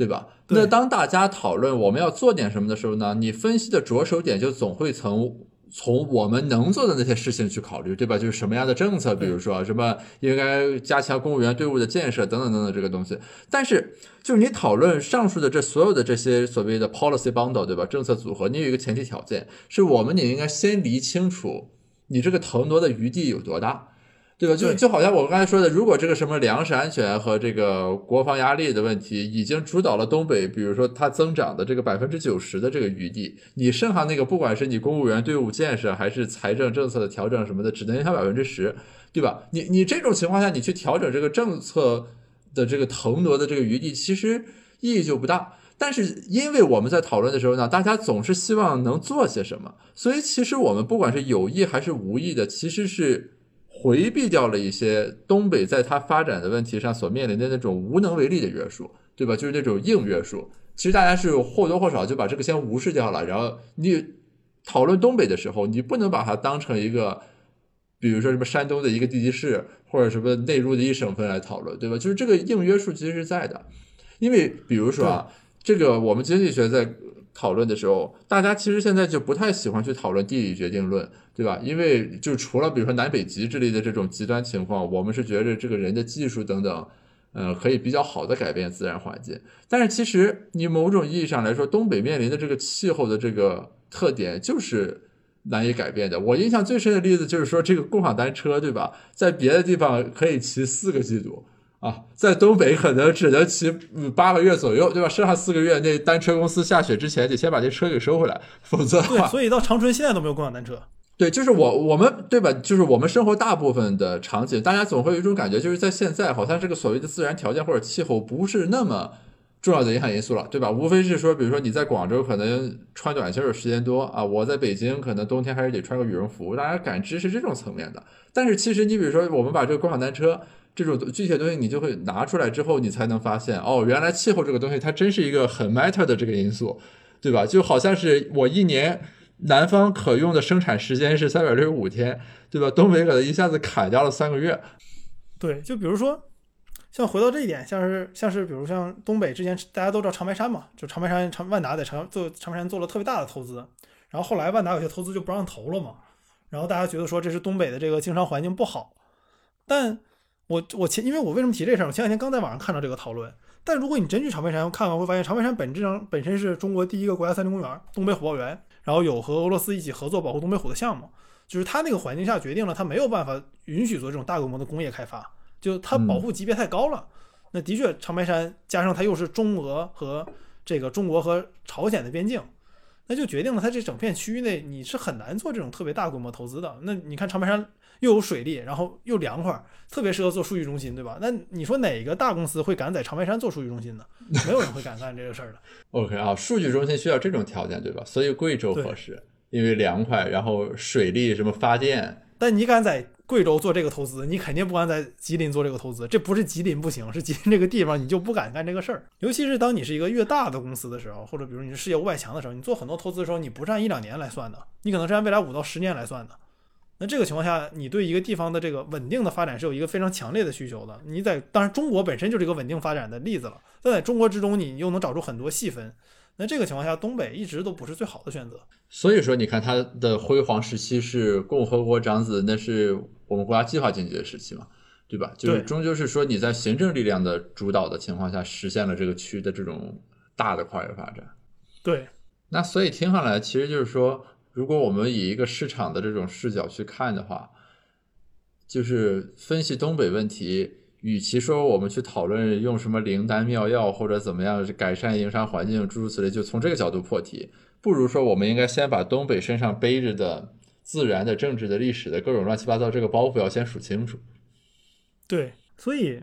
Speaker 3: 对吧？那当大家讨论我们要做点什么的时候呢，你分析的着手点就总会从。从我们能做的那些事情去考虑，对吧？就是什么样的政策，比如说什么应该加强公务员队伍的建设等等等等这个东西。但是，就是你讨论上述的这所有的这些所谓的 policy bundle，对吧？政策组合，你有一个前提条件，是我们也应该先理清楚你这个腾挪的余地有多大。对吧？就就好像我刚才说的，如果这个什么粮食安全和这个国防压力的问题已经主导了东北，比如说它增长的这个百分之九十的这个余地，你剩下那个不管是你公务员队伍建设还是财政政策的调整什么的，只能影响百分之十，对吧？你你这种情况下，你去调整这个政策的这个腾挪的这个余地，其实意义就不大。但是因为我们在讨论的时候呢，大家总是希望能做些什么，所以其实我们不管是有意还是无意的，其实是。回避掉了一些东北在它发展的问题上所面临的那种无能为力的约束，对吧？就是那种硬约束。其实大家是或多或少就把这个先无视掉了。然后你讨论东北的时候，你不能把它当成一个，比如说什么山东的一个地级市或者什么内陆的一省份来讨论，对吧？就是这个硬约束其实是在的。因为比如说啊，这个我们经济学在讨论的时候，大家其实现在就不太喜欢去讨论地理决定论。对吧？因为就除了比如说南北极之类的这种极端情况，我们是觉着这个人的技术等等，呃，可以比较好的改变自然环境。但是其实你某种意义上来说，东北面临的这个气候的这个特点就是难以改变的。我印象最深的例子就是说，这个共享单车，对吧？在别的地方可以骑四个季度啊，在东北可能只能骑八个月左右，对吧？剩下四个月，那单车公司下雪之前得先把这车给收回来，否则
Speaker 2: 对，所以到长春现在都没有共享单车。
Speaker 3: 对，就是我我们对吧？就是我们生活大部分的场景，大家总会有一种感觉，就是在现在，好像这个所谓的自然条件或者气候不是那么重要的影响因素了，对吧？无非是说，比如说你在广州可能穿短袖的时间多啊，我在北京可能冬天还是得穿个羽绒服，大家感知是这种层面的。但是其实你比如说，我们把这个共享单车这种具体的东西，你就会拿出来之后，你才能发现，哦，原来气候这个东西它真是一个很 matter 的这个因素，对吧？就好像是我一年。南方可用的生产时间是三百六十五天，对吧？东北可能一下子砍掉了三个月。
Speaker 2: 对，就比如说，像回到这一点，像是像是比如像东北之前大家都知道长白山嘛，就长白山长万达在长做长白山做了特别大的投资，然后后来万达有些投资就不让投了嘛，然后大家觉得说这是东北的这个经商环境不好，但我我前因为我为什么提这事儿？我前两天刚在网上看到这个讨论，但如果你真去长白山看看，会发现长白山本质上本身是中国第一个国家森林公园——东北虎豹园，然后有和俄罗斯一起合作保护东北虎的项目，就是它那个环境下决定了它没有办法允许做这种大规模的工业开发。就它保护级别太高了，那的确长白山加上它又是中俄和这个中国和朝鲜的边境，那就决定了它这整片区域内你是很难做这种特别大规模投资的。那你看长白山又有水利，然后又凉快，特别适合做数据中心，对吧？那你说哪个大公司会敢在长白山做数据中心呢？没有人会敢干这个事儿的。
Speaker 3: OK 啊，数据中心需要这种条件，对吧？所以贵州合适，因为凉快，然后水利什么发电。
Speaker 2: 但你敢在？贵州做这个投资，你肯定不敢在吉林做这个投资。这不是吉林不行，是吉林这个地方你就不敢干这个事儿。尤其是当你是一个越大的公司的时候，或者比如你是世界五百强的时候，你做很多投资的时候，你不是按一两年来算的，你可能是按未来五到十年来算的。那这个情况下，你对一个地方的这个稳定的发展是有一个非常强烈的需求的。你在当然中国本身就是一个稳定发展的例子了，但在中国之中，你又能找出很多细分。那这个情况下，东北一直都不是最好的选择。
Speaker 3: 所以说，你看它的辉煌时期是共和国长子，那是我们国家计划经济的时期嘛，对吧？就是终究是说你在行政力量的主导的情况下，实现了这个区的这种大的跨越发展。
Speaker 2: 对。
Speaker 3: 那所以听上来，其实就是说，如果我们以一个市场的这种视角去看的话，就是分析东北问题。与其说我们去讨论用什么灵丹妙药或者怎么样改善营商环境诸如此类，就从这个角度破题，不如说我们应该先把东北身上背着的自然的、政治的、历史的各种乱七八糟这个包袱要先数清楚。
Speaker 2: 对，所以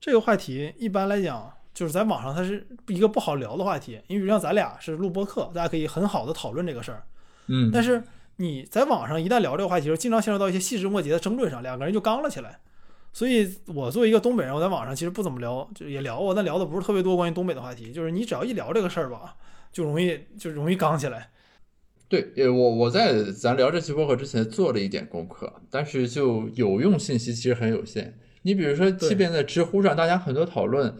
Speaker 2: 这个话题一般来讲就是在网上它是一个不好聊的话题，因为像咱俩是录播课，大家可以很好的讨论这个事儿。
Speaker 3: 嗯，
Speaker 2: 但是你在网上一旦聊这个话题，就经常陷入到一些细枝末节的争论上，两个人就刚了起来。所以，我作为一个东北人，我在网上其实不怎么聊，就也聊过，但聊的不是特别多关于东北的话题。就是你只要一聊这个事儿吧，就容易就容易刚起来。
Speaker 3: 对，呃，我我在咱聊这期播客之前做了一点功课，但是就有用信息其实很有限。你比如说，即便在知乎上，大家很多讨论，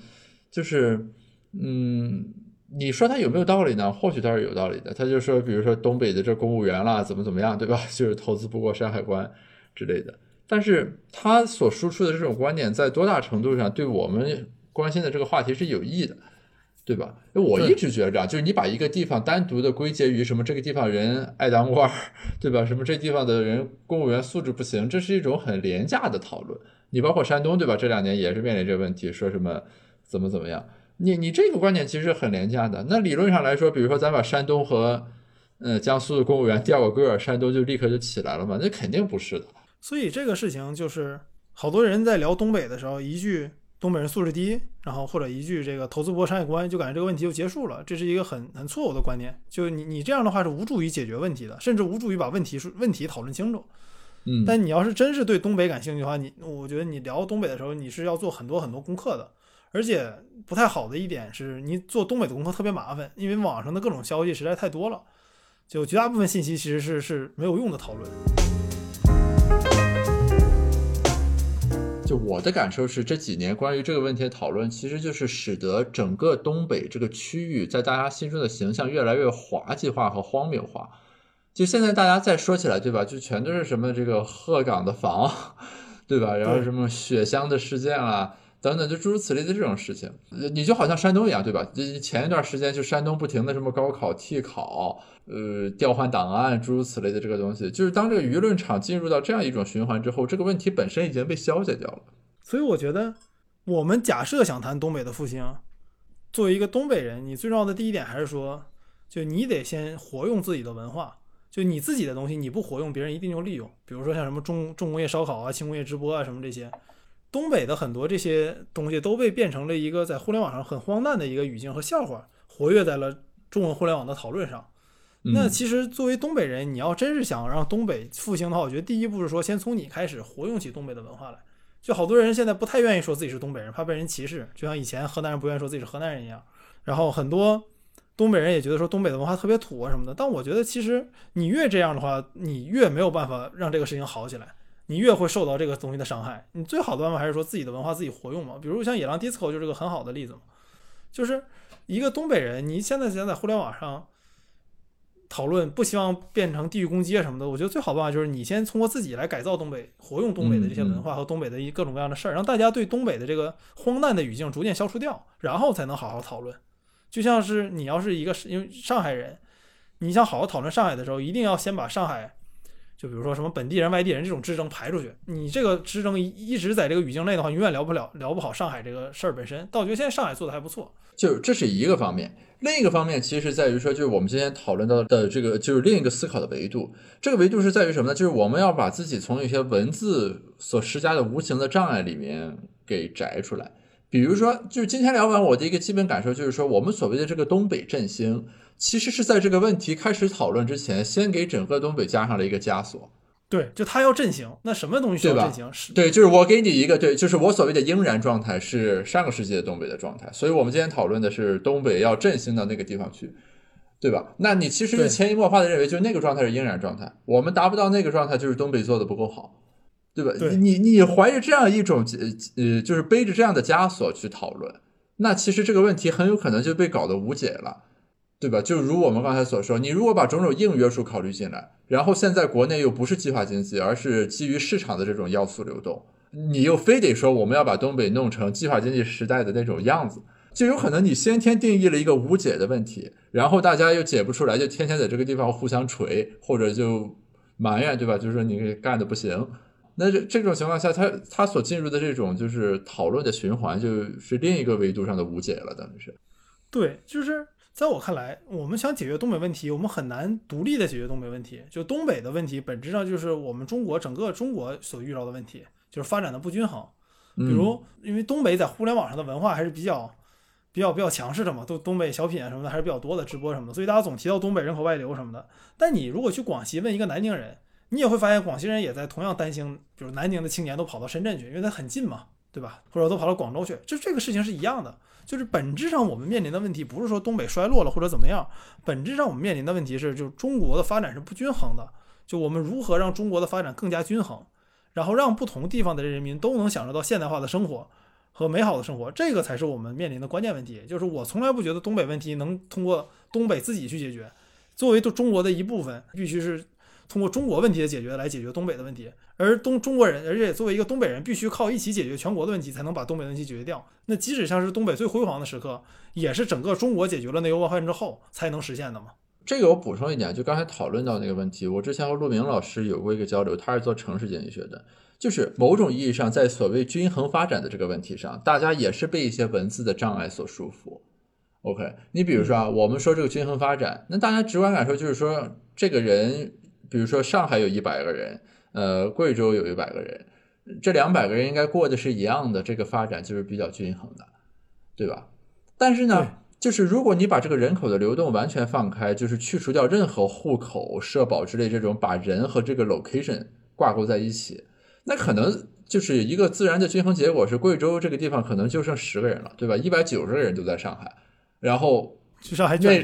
Speaker 3: 就是，嗯，你说他有没有道理呢？或许它是有道理的。他就说，比如说东北的这公务员啦，怎么怎么样，对吧？就是投资不过山海关之类的。但是他所输出的这种观点，在多大程度上对我们关心的这个话题是有益的，对吧？我一直觉着，就是你把一个地方单独的归结于什么这个地方人爱当官，对吧？什么这地方的人公务员素质不行，这是一种很廉价的讨论。你包括山东，对吧？这两年也是面临这个问题，说什么怎么怎么样？你你这个观点其实很廉价的。那理论上来说，比如说咱把山东和呃江苏的公务员调个个，山东就立刻就起来了嘛？那肯定不是的。
Speaker 2: 所以这个事情就是，好多人在聊东北的时候，一句东北人素质低，然后或者一句这个投资不过山海关，就感觉这个问题就结束了。这是一个很很错误的观念。就你你这样的话是无助于解决问题的，甚至无助于把问题问题讨论清楚。
Speaker 3: 嗯，
Speaker 2: 但你要是真是对东北感兴趣的话，你我觉得你聊东北的时候，你是要做很多很多功课的。而且不太好的一点是你做东北的功课特别麻烦，因为网上的各种消息实在太多了，就绝大部分信息其实是是没有用的讨论。
Speaker 3: 就我的感受是，这几年关于这个问题的讨论，其实就是使得整个东北这个区域在大家心中的形象越来越滑稽化和荒谬化。就现在大家再说起来，对吧？就全都是什么这个鹤岗的房，对吧？然后什么雪乡的事件啦，等等，就诸如此类的这种事情。你就好像山东一样，对吧？前一段时间就山东不停的什么高考替考，呃，调换档案，诸如此类的这个东西，就是当这个舆论场进入到这样一种循环之后，这个问题本身已经被消解掉了。
Speaker 2: 所以我觉得，我们假设想谈东北的复兴，作为一个东北人，你最重要的第一点还是说，就你得先活用自己的文化，就你自己的东西你不活用，别人一定就利用。比如说像什么重重工业烧烤啊、轻工业直播啊什么这些，东北的很多这些东西都被变成了一个在互联网上很荒诞的一个语境和笑话，活跃在了中文互联网的讨论上。那其实作为东北人，你要真是想让东北复兴的话，我觉得第一步是说，先从你开始活用起东北的文化来。就好多人现在不太愿意说自己是东北人，怕被人歧视，就像以前河南人不愿意说自己是河南人一样。然后很多东北人也觉得说东北的文化特别土啊什么的。但我觉得其实你越这样的话，你越没有办法让这个事情好起来。你越会受到这个东西的伤害。你最好的办法还是说自己的文化自己活用嘛。比如像野狼 DISCO 就是个很好的例子嘛，就是一个东北人，你现在想在互联网上讨论，不希望变成地域攻击啊什么的，我觉得最好办法就是你先通过自己来改造东北，活用东北的这些文化和东北的一各种各样的事儿，让大家对东北的这个荒诞的语境逐渐消除掉，然后才能好好讨论。就像是你要是一个因为上海人，你想好好讨论上海的时候，一定要先把上海。就比如说什么本地人、外地人这种之争排出去，你这个之争一直在这个语境内的话，永远聊不了聊不好上海这个事儿本身。但我觉得现在上海做的还不错，
Speaker 3: 就这是一个方面。另一个方面其实在于说，就是我们今天讨论到的这个，就是另一个思考的维度。这个维度是在于什么呢？就是我们要把自己从一些文字所施加的无形的障碍里面给摘出来。比如说，就是今天聊完，我的一个基本感受就是说，我们所谓的这个东北振兴。其实是在这个问题开始讨论之前，先给整个东北加上了一个枷锁。
Speaker 2: 对，就他要振兴，那什么东西需要振兴？是，
Speaker 3: 对，就是我给你一个，对，就是我所谓的应然状态是上个世纪的东北的状态。所以我们今天讨论的是东北要振兴到那个地方去，对吧？那你其实是潜移默化的认为，就那个状态是应然状态，我们达不到那个状态，就是东北做的不够好，对吧？你你怀着这样一种呃，就是背着这样的枷锁去讨论，那其实这个问题很有可能就被搞得无解了。对吧？就如我们刚才所说，你如果把种种硬约束考虑进来，然后现在国内又不是计划经济，而是基于市场的这种要素流动，你又非得说我们要把东北弄成计划经济时代的那种样子，就有可能你先天定义了一个无解的问题，然后大家又解不出来，就天天在这个地方互相锤或者就埋怨，对吧？就是说你干的不行，那这这种情况下，他他所进入的这种就是讨论的循环，就是另一个维度上的无解了，等于是。
Speaker 2: 对，就是。在我看来，我们想解决东北问题，我们很难独立的解决东北问题。就东北的问题，本质上就是我们中国整个中国所遇到的问题，就是发展的不均衡。比如，因为东北在互联网上的文化还是比较、比较、比较强势的嘛，都东北小品啊什么的还是比较多的，直播什么的，所以大家总提到东北人口外流什么的。但你如果去广西问一个南宁人，你也会发现广西人也在同样担心，比如南宁的青年都跑到深圳去，因为它很近嘛，对吧？或者都跑到广州去，就这个事情是一样的。就是本质上我们面临的问题不是说东北衰落了或者怎么样，本质上我们面临的问题是，就是中国的发展是不均衡的。就我们如何让中国的发展更加均衡，然后让不同地方的人民都能享受到现代化的生活和美好的生活，这个才是我们面临的关键问题。就是我从来不觉得东北问题能通过东北自己去解决，作为中国的一部分，必须是。通过中国问题的解决来解决东北的问题，而东中国人，而且作为一个东北人，必须靠一起解决全国的问题，才能把东北问题解决掉。那即使像是东北最辉煌的时刻，也是整个中国解决了内忧外患之后才能实现的嘛？
Speaker 3: 这个我补充一点，就刚才讨论到那个问题，我之前和陆明老师有过一个交流，他是做城市经济学的，就是某种意义上，在所谓均衡发展的这个问题上，大家也是被一些文字的障碍所束缚。OK，你比如说啊，我们说这个均衡发展，那大家直观感受就是说，这个人。比如说上海有一百个人，呃，贵州有一百个人，这两百个人应该过的是一样的，这个发展就是比较均衡的，对吧？但是呢，就是如果你把这个人口的流动完全放开，就是去除掉任何户口、社保之类这种把人和这个 location 挂钩在一起，那可能就是一个自然的均衡结果是贵州这个地方可能就剩十个人了，对吧？一百九十个人都在上海，然后
Speaker 2: 去上海
Speaker 3: 那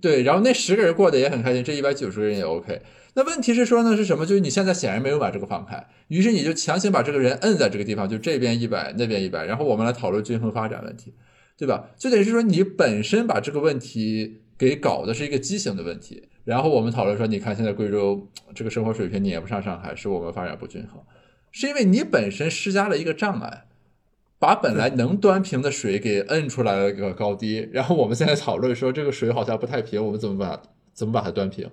Speaker 3: 对，然后那十个人过得也很开心，这一百九十个人也 OK。那问题是说呢，是什么？就是你现在显然没有把这个放开，于是你就强行把这个人摁在这个地方，就这边一百，那边一百，然后我们来讨论均衡发展问题，对吧？就等于是说你本身把这个问题给搞的是一个畸形的问题，然后我们讨论说，你看现在贵州这个生活水平撵不上上海，是我们发展不均衡，是因为你本身施加了一个障碍，把本来能端平的水给摁出来了一个高低，然后我们现在讨论说这个水好像不太平，我们怎么把怎么把它端平？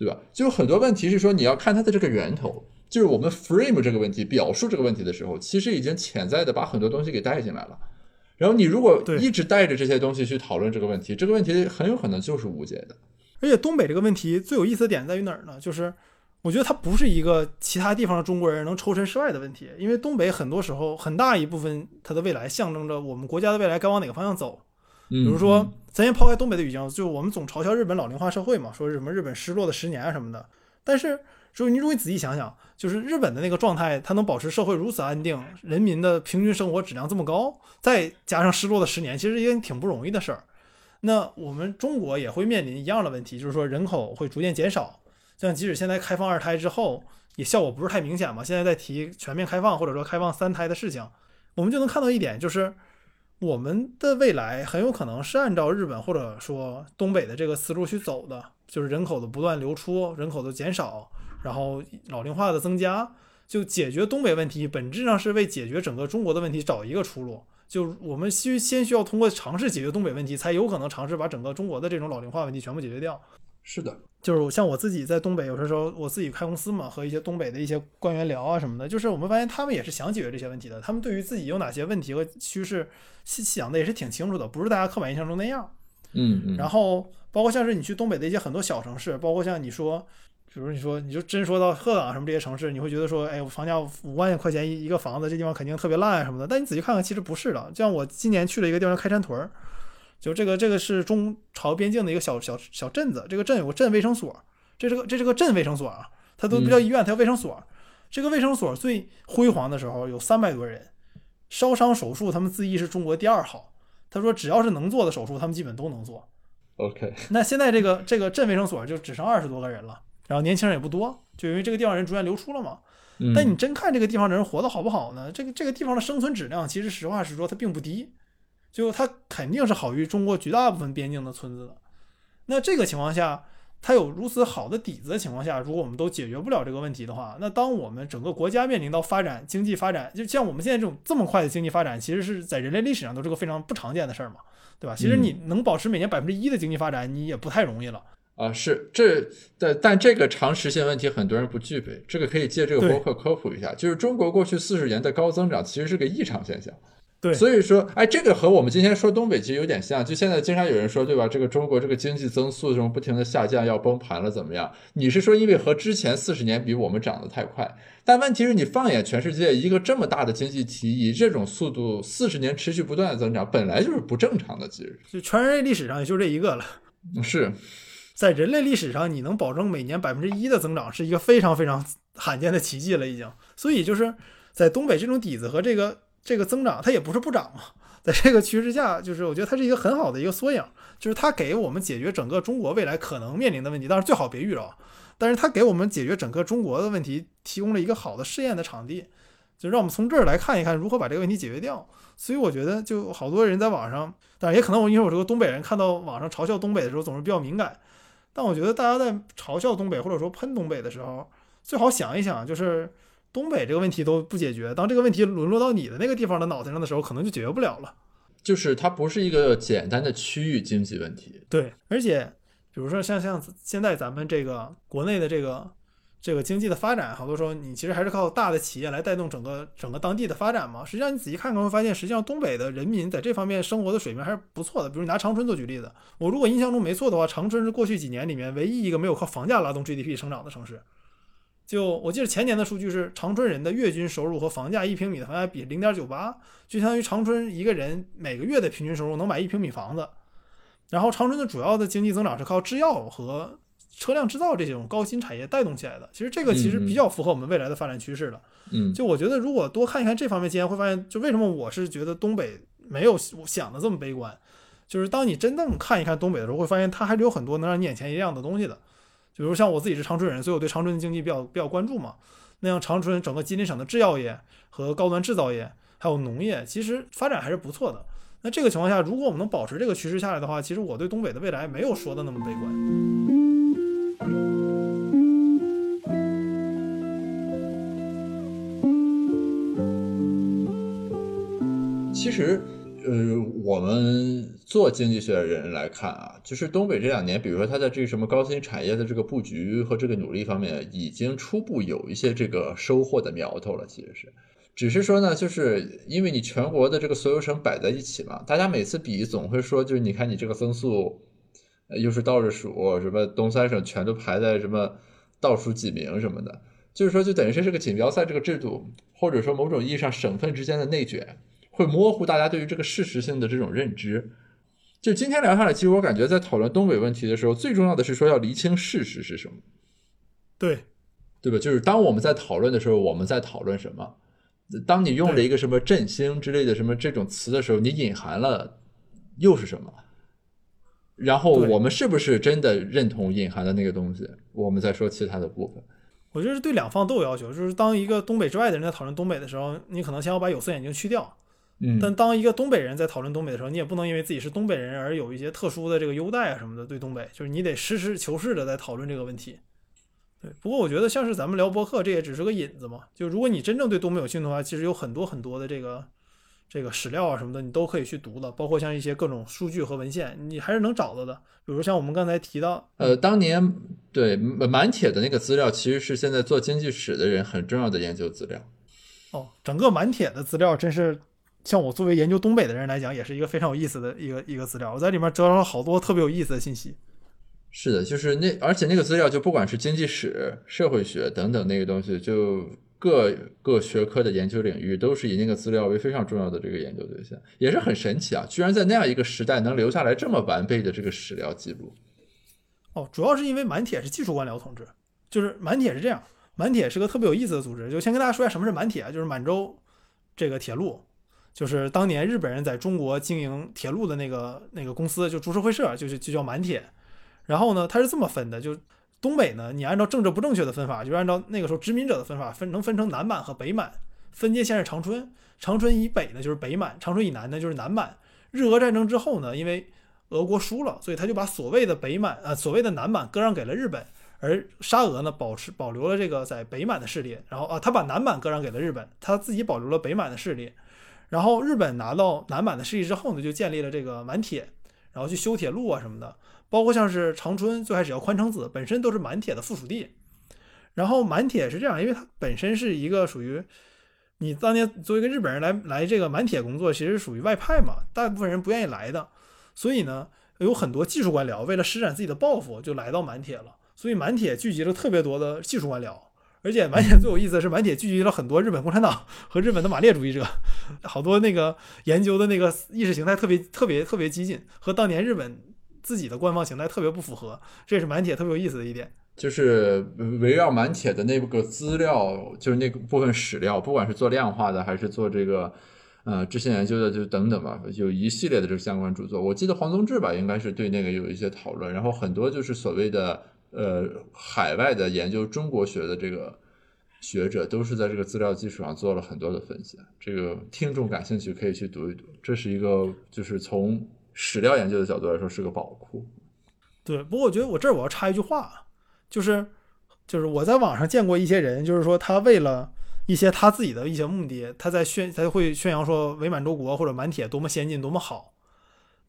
Speaker 3: 对吧？就很多问题是说你要看它的这个源头，就是我们 frame 这个问题、表述这个问题的时候，其实已经潜在的把很多东西给带进来了。然后你如果一直带着这些东西去讨论这个问题，这个问题很有可能就是无解的。
Speaker 2: 而且东北这个问题最有意思的点在于哪儿呢？就是我觉得它不是一个其他地方的中国人能抽身事外的问题，因为东北很多时候很大一部分它的未来象征着我们国家的未来该往哪个方向走。比如说，咱先抛开东北的语境，就我们总嘲笑日本老龄化社会嘛，说什么日本失落的十年啊什么的。但是，说你如果仔细想想，就是日本的那个状态，它能保持社会如此安定，人民的平均生活质量这么高，再加上失落的十年，其实也挺不容易的事儿。那我们中国也会面临一样的问题，就是说人口会逐渐减少。像即使现在开放二胎之后，也效果不是太明显嘛。现在在提全面开放或者说开放三胎的事情，我们就能看到一点，就是我们的未来很有可能是按照日本或者说东北的这个思路去走的，就是人口的不断流出，人口的减少，然后老龄化的增加，就解决东北问题，本质上是为解决整个中国的问题找一个出路。就我们需先需要通过尝试解决东北问题，才有可能尝试把整个中国的这种老龄化问题全部解决掉。
Speaker 3: 是的，
Speaker 2: 就是像我自己在东北，有的时候我自己开公司嘛，和一些东北的一些官员聊啊什么的，就是我们发现他们也是想解决这些问题的，他们对于自己有哪些问题和趋势想的也是挺清楚的，不是大家刻板印象中那样。
Speaker 3: 嗯嗯。
Speaker 2: 然后包括像是你去东北的一些很多小城市，包括像你说。比如你说，你就真说到鹤岗什么这些城市，你会觉得说，哎，我房价五万块钱一一个房子，这地方肯定特别烂啊什么的。但你仔细看看，其实不是的。就像我今年去了一个地方，开山屯儿，就这个这个是中朝边境的一个小小小镇子。这个镇有个镇卫生所，这是个这是个镇卫生所啊，它都不叫医院，它叫卫生所。这个卫生所最辉煌的时候有三百多人，烧伤手术他们自缢是中国第二好。他说只要是能做的手术，他们基本都能做。
Speaker 3: OK，
Speaker 2: 那现在这个这个镇卫生所就只剩二十多个人了。然后年轻人也不多，就因为这个地方人逐渐流出了嘛。但你真看这个地方的人活得好不好呢？这个这个地方的生存质量，其实实话实说，它并不低，就它肯定是好于中国绝大部分边境的村子的。那这个情况下，它有如此好的底子的情况下，如果我们都解决不了这个问题的话，那当我们整个国家面临到发展经济发展，就像我们现在这种这么快的经济发展，其实是在人类历史上都是个非常不常见的事儿嘛，对吧？其实你能保持每年百分之一的经济发展，你也不太容易了。
Speaker 3: 啊，是这，但但这个常识性问题很多人不具备，这个可以借这个博客科普一下，就是中国过去四十年的高增长其实是个异常现象。
Speaker 2: 对，
Speaker 3: 所以说，哎，这个和我们今天说东北其实有点像，就现在经常有人说，对吧？这个中国这个经济增速这种不停的下降，要崩盘了，怎么样？你是说因为和之前四十年比，我们涨得太快？但问题是你放眼全世界，一个这么大的经济体，以这种速度四十年持续不断的增长，本来就是不正常的，其实。
Speaker 2: 就全人类历史上也就这一个了。
Speaker 3: 是。
Speaker 2: 在人类历史上，你能保证每年百分之一的增长，是一个非常非常罕见的奇迹了，已经。所以就是在东北这种底子和这个这个增长，它也不是不涨嘛，在这个趋势下，就是我觉得它是一个很好的一个缩影，就是它给我们解决整个中国未来可能面临的问题，当然最好别遇着，但是它给我们解决整个中国的问题提供了一个好的试验的场地，就让我们从这儿来看一看如何把这个问题解决掉。所以我觉得，就好多人在网上，但也可能我因为我是个东北人，看到网上嘲笑东北的时候，总是比较敏感。但我觉得大家在嘲笑东北或者说喷东北的时候，最好想一想，就是东北这个问题都不解决，当这个问题沦落到你的那个地方的脑袋上的时候，可能就解决不了了。
Speaker 3: 就是它不是一个简单的区域经济问题。
Speaker 2: 对，而且比如说像像现在咱们这个国内的这个。这个经济的发展，好多时候你其实还是靠大的企业来带动整个整个当地的发展嘛。实际上你仔细看看会发现，实际上东北的人民在这方面生活的水平还是不错的。比如你拿长春做举例子，我如果印象中没错的话，长春是过去几年里面唯一一个没有靠房价拉动 GDP 成长的城市。就我记得前年的数据是，长春人的月均收入和房价一平米的房价比零点九八，就相当于长春一个人每个月的平均收入能买一平米房子。然后长春的主要的经济增长是靠制药和。车辆制造这种高新产业带动起来的，其实这个其实比较符合我们未来的发展趋势的。
Speaker 3: 嗯，
Speaker 2: 就我觉得如果多看一看这方面，经验会发现，就为什么我是觉得东北没有想的这么悲观，就是当你真正看一看东北的时候，会发现它还是有很多能让你眼前一亮的东西的。比如像我自己是长春人，所以我对长春的经济比较比较关注嘛。那样长春整个吉林省的制药业和高端制造业还有农业，其实发展还是不错的。那这个情况下，如果我们能保持这个趋势下来的话，其实我对东北的未来没有说的那么悲观。
Speaker 3: 其实，呃，我们做经济学的人来看啊，就是东北这两年，比如说它在这个什么高新产业的这个布局和这个努力方面，已经初步有一些这个收获的苗头了。其实是，只是说呢，就是因为你全国的这个所有省摆在一起嘛，大家每次比总会说，就是你看你这个增速，又是倒着数，什么东三省全都排在什么倒数几名什么的，就是说就等于是这个锦标赛这个制度，或者说某种意义上省份之间的内卷。会模糊大家对于这个事实性的这种认知。就今天聊下来，其实我感觉在讨论东北问题的时候，最重要的是说要厘清事实是什么。
Speaker 2: 对，
Speaker 3: 对吧？就是当我们在讨论的时候，我们在讨论什么？当你用了一个什么振兴之类的什么这种词的时候，你隐含了又是什么？然后我们是不是真的认同隐含的那个东西？我们再说其他的部分。
Speaker 2: 我觉得是对两方都有要求，就是当一个东北之外的人在讨论东北的时候，你可能先要把有色眼镜去掉。
Speaker 3: 嗯，
Speaker 2: 但当一个东北人在讨论东北的时候，你也不能因为自己是东北人而有一些特殊的这个优待啊什么的。对东北，就是你得实事求是的在讨论这个问题。对，不过我觉得像是咱们聊博客，这也只是个引子嘛。就如果你真正对东北有兴趣的话，其实有很多很多的这个这个史料啊什么的，你都可以去读的，包括像一些各种数据和文献，你还是能找到的。比如像我们刚才提到，
Speaker 3: 呃，当年对满铁的那个资料，其实是现在做经济史的人很重要的研究资料。
Speaker 2: 哦，整个满铁的资料真是。像我作为研究东北的人来讲，也是一个非常有意思的一个一个资料。我在里面得到了好多特别有意思的信息。
Speaker 3: 是的，就是那而且那个资料就不管是经济史、社会学等等那个东西，就各各学科的研究领域都是以那个资料为非常重要的这个研究对象，也是很神奇啊！居然在那样一个时代能留下来这么完备的这个史料记录。
Speaker 2: 哦，主要是因为满铁是技术官僚统治，就是满铁是这样，满铁是个特别有意思的组织。就先跟大家说一下什么是满铁啊，就是满洲这个铁路。就是当年日本人在中国经营铁路的那个那个公司，就株式会社，就是就叫满铁。然后呢，它是这么分的，就东北呢，你按照政治不正确的分法，就是按照那个时候殖民者的分法，分能分成南满和北满。分界线是长春，长春以北呢就是北满，长春以南呢就是南满。日俄战争之后呢，因为俄国输了，所以他就把所谓的北满啊，所谓的南满割让给了日本，而沙俄呢保持保留了这个在北满的势力。然后啊，他把南满割让给了日本，他自己保留了北满的势力。然后日本拿到南满的势力之后呢，就建立了这个满铁，然后去修铁路啊什么的，包括像是长春最开始叫宽城子，本身都是满铁的附属地。然后满铁是这样，因为它本身是一个属于你当年作为一个日本人来来这个满铁工作，其实属于外派嘛，大部分人不愿意来的，所以呢，有很多技术官僚为了施展自己的抱负，就来到满铁了。所以满铁聚集了特别多的技术官僚。而且满铁最有意思的是，满铁聚集了很多日本共产党和日本的马列主义者，好多那个研究的那个意识形态特别特别特别激进，和当年日本自己的官方形态特别不符合，这也是满铁特别有意思的一点。
Speaker 3: 就是围绕满铁的那个资料，就是那部分史料，不管是做量化的还是做这个呃之前研究的，就等等吧，有一系列的这个相关著作。我记得黄宗智吧，应该是对那个有一些讨论，然后很多就是所谓的。呃，海外的研究中国学的这个学者，都是在这个资料基础上做了很多的分析。这个听众感兴趣可以去读一读，这是一个就是从史料研究的角度来说是个宝库。
Speaker 2: 对，不过我觉得我这儿我要插一句话，就是就是我在网上见过一些人，就是说他为了一些他自己的一些目的，他在宣他会宣扬说伪满洲国或者满铁多么先进多么好。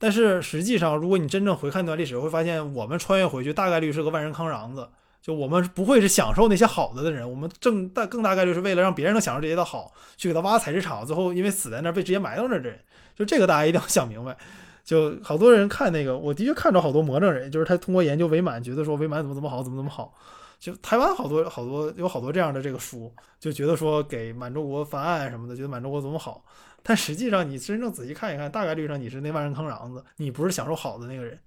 Speaker 2: 但是实际上，如果你真正回看一段历史，会发现我们穿越回去大概率是个万人坑瓤子。就我们不会是享受那些好的的人，我们正大更大概率是为了让别人能享受这些的好，去给他挖采石场，最后因为死在那儿被直接埋到那儿的人。就这个大家一定要想明白。就好多人看那个，我的确看着好多魔怔人，就是他通过研究伪满，觉得说伪满怎么怎么好，怎么怎么好。就台湾好多好多有好多这样的这个书，就觉得说给满洲国翻案什么的，觉得满洲国怎么好。但实际上，你真正仔细看一看，大概率上你是那万人坑瓤子，你不是享受好的那个人。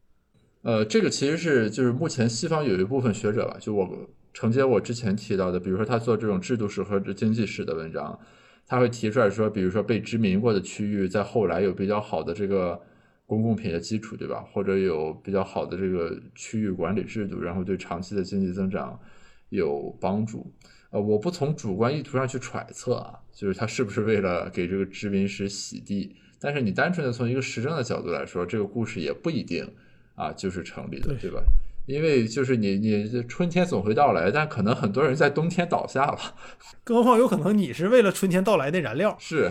Speaker 3: 呃，这个其实是就是目前西方有一部分学者吧，就我承接我之前提到的，比如说他做这种制度史和经济史的文章，他会提出来说，比如说被殖民过的区域，在后来有比较好的这个公共品的基础，对吧？或者有比较好的这个区域管理制度，然后对长期的经济增长有帮助。呃，我不从主观意图上去揣测啊，就是他是不是为了给这个殖民史洗地？但是你单纯的从一个实证的角度来说，这个故事也不一定啊就是成立的，对吧？因为就是你你春天总会到来，但可能很多人在冬天倒下了，
Speaker 2: 更何况有可能你是为了春天到来的燃料。
Speaker 3: 是，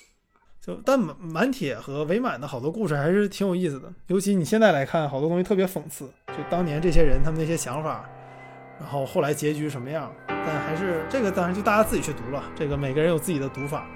Speaker 2: 就但满满铁和伪满的好多故事还是挺有意思的，尤其你现在来看，好多东西特别讽刺，就当年这些人他们那些想法。然后后来结局什么样？但还是这个当然就大家自己去读了。这个每个人有自己的读法。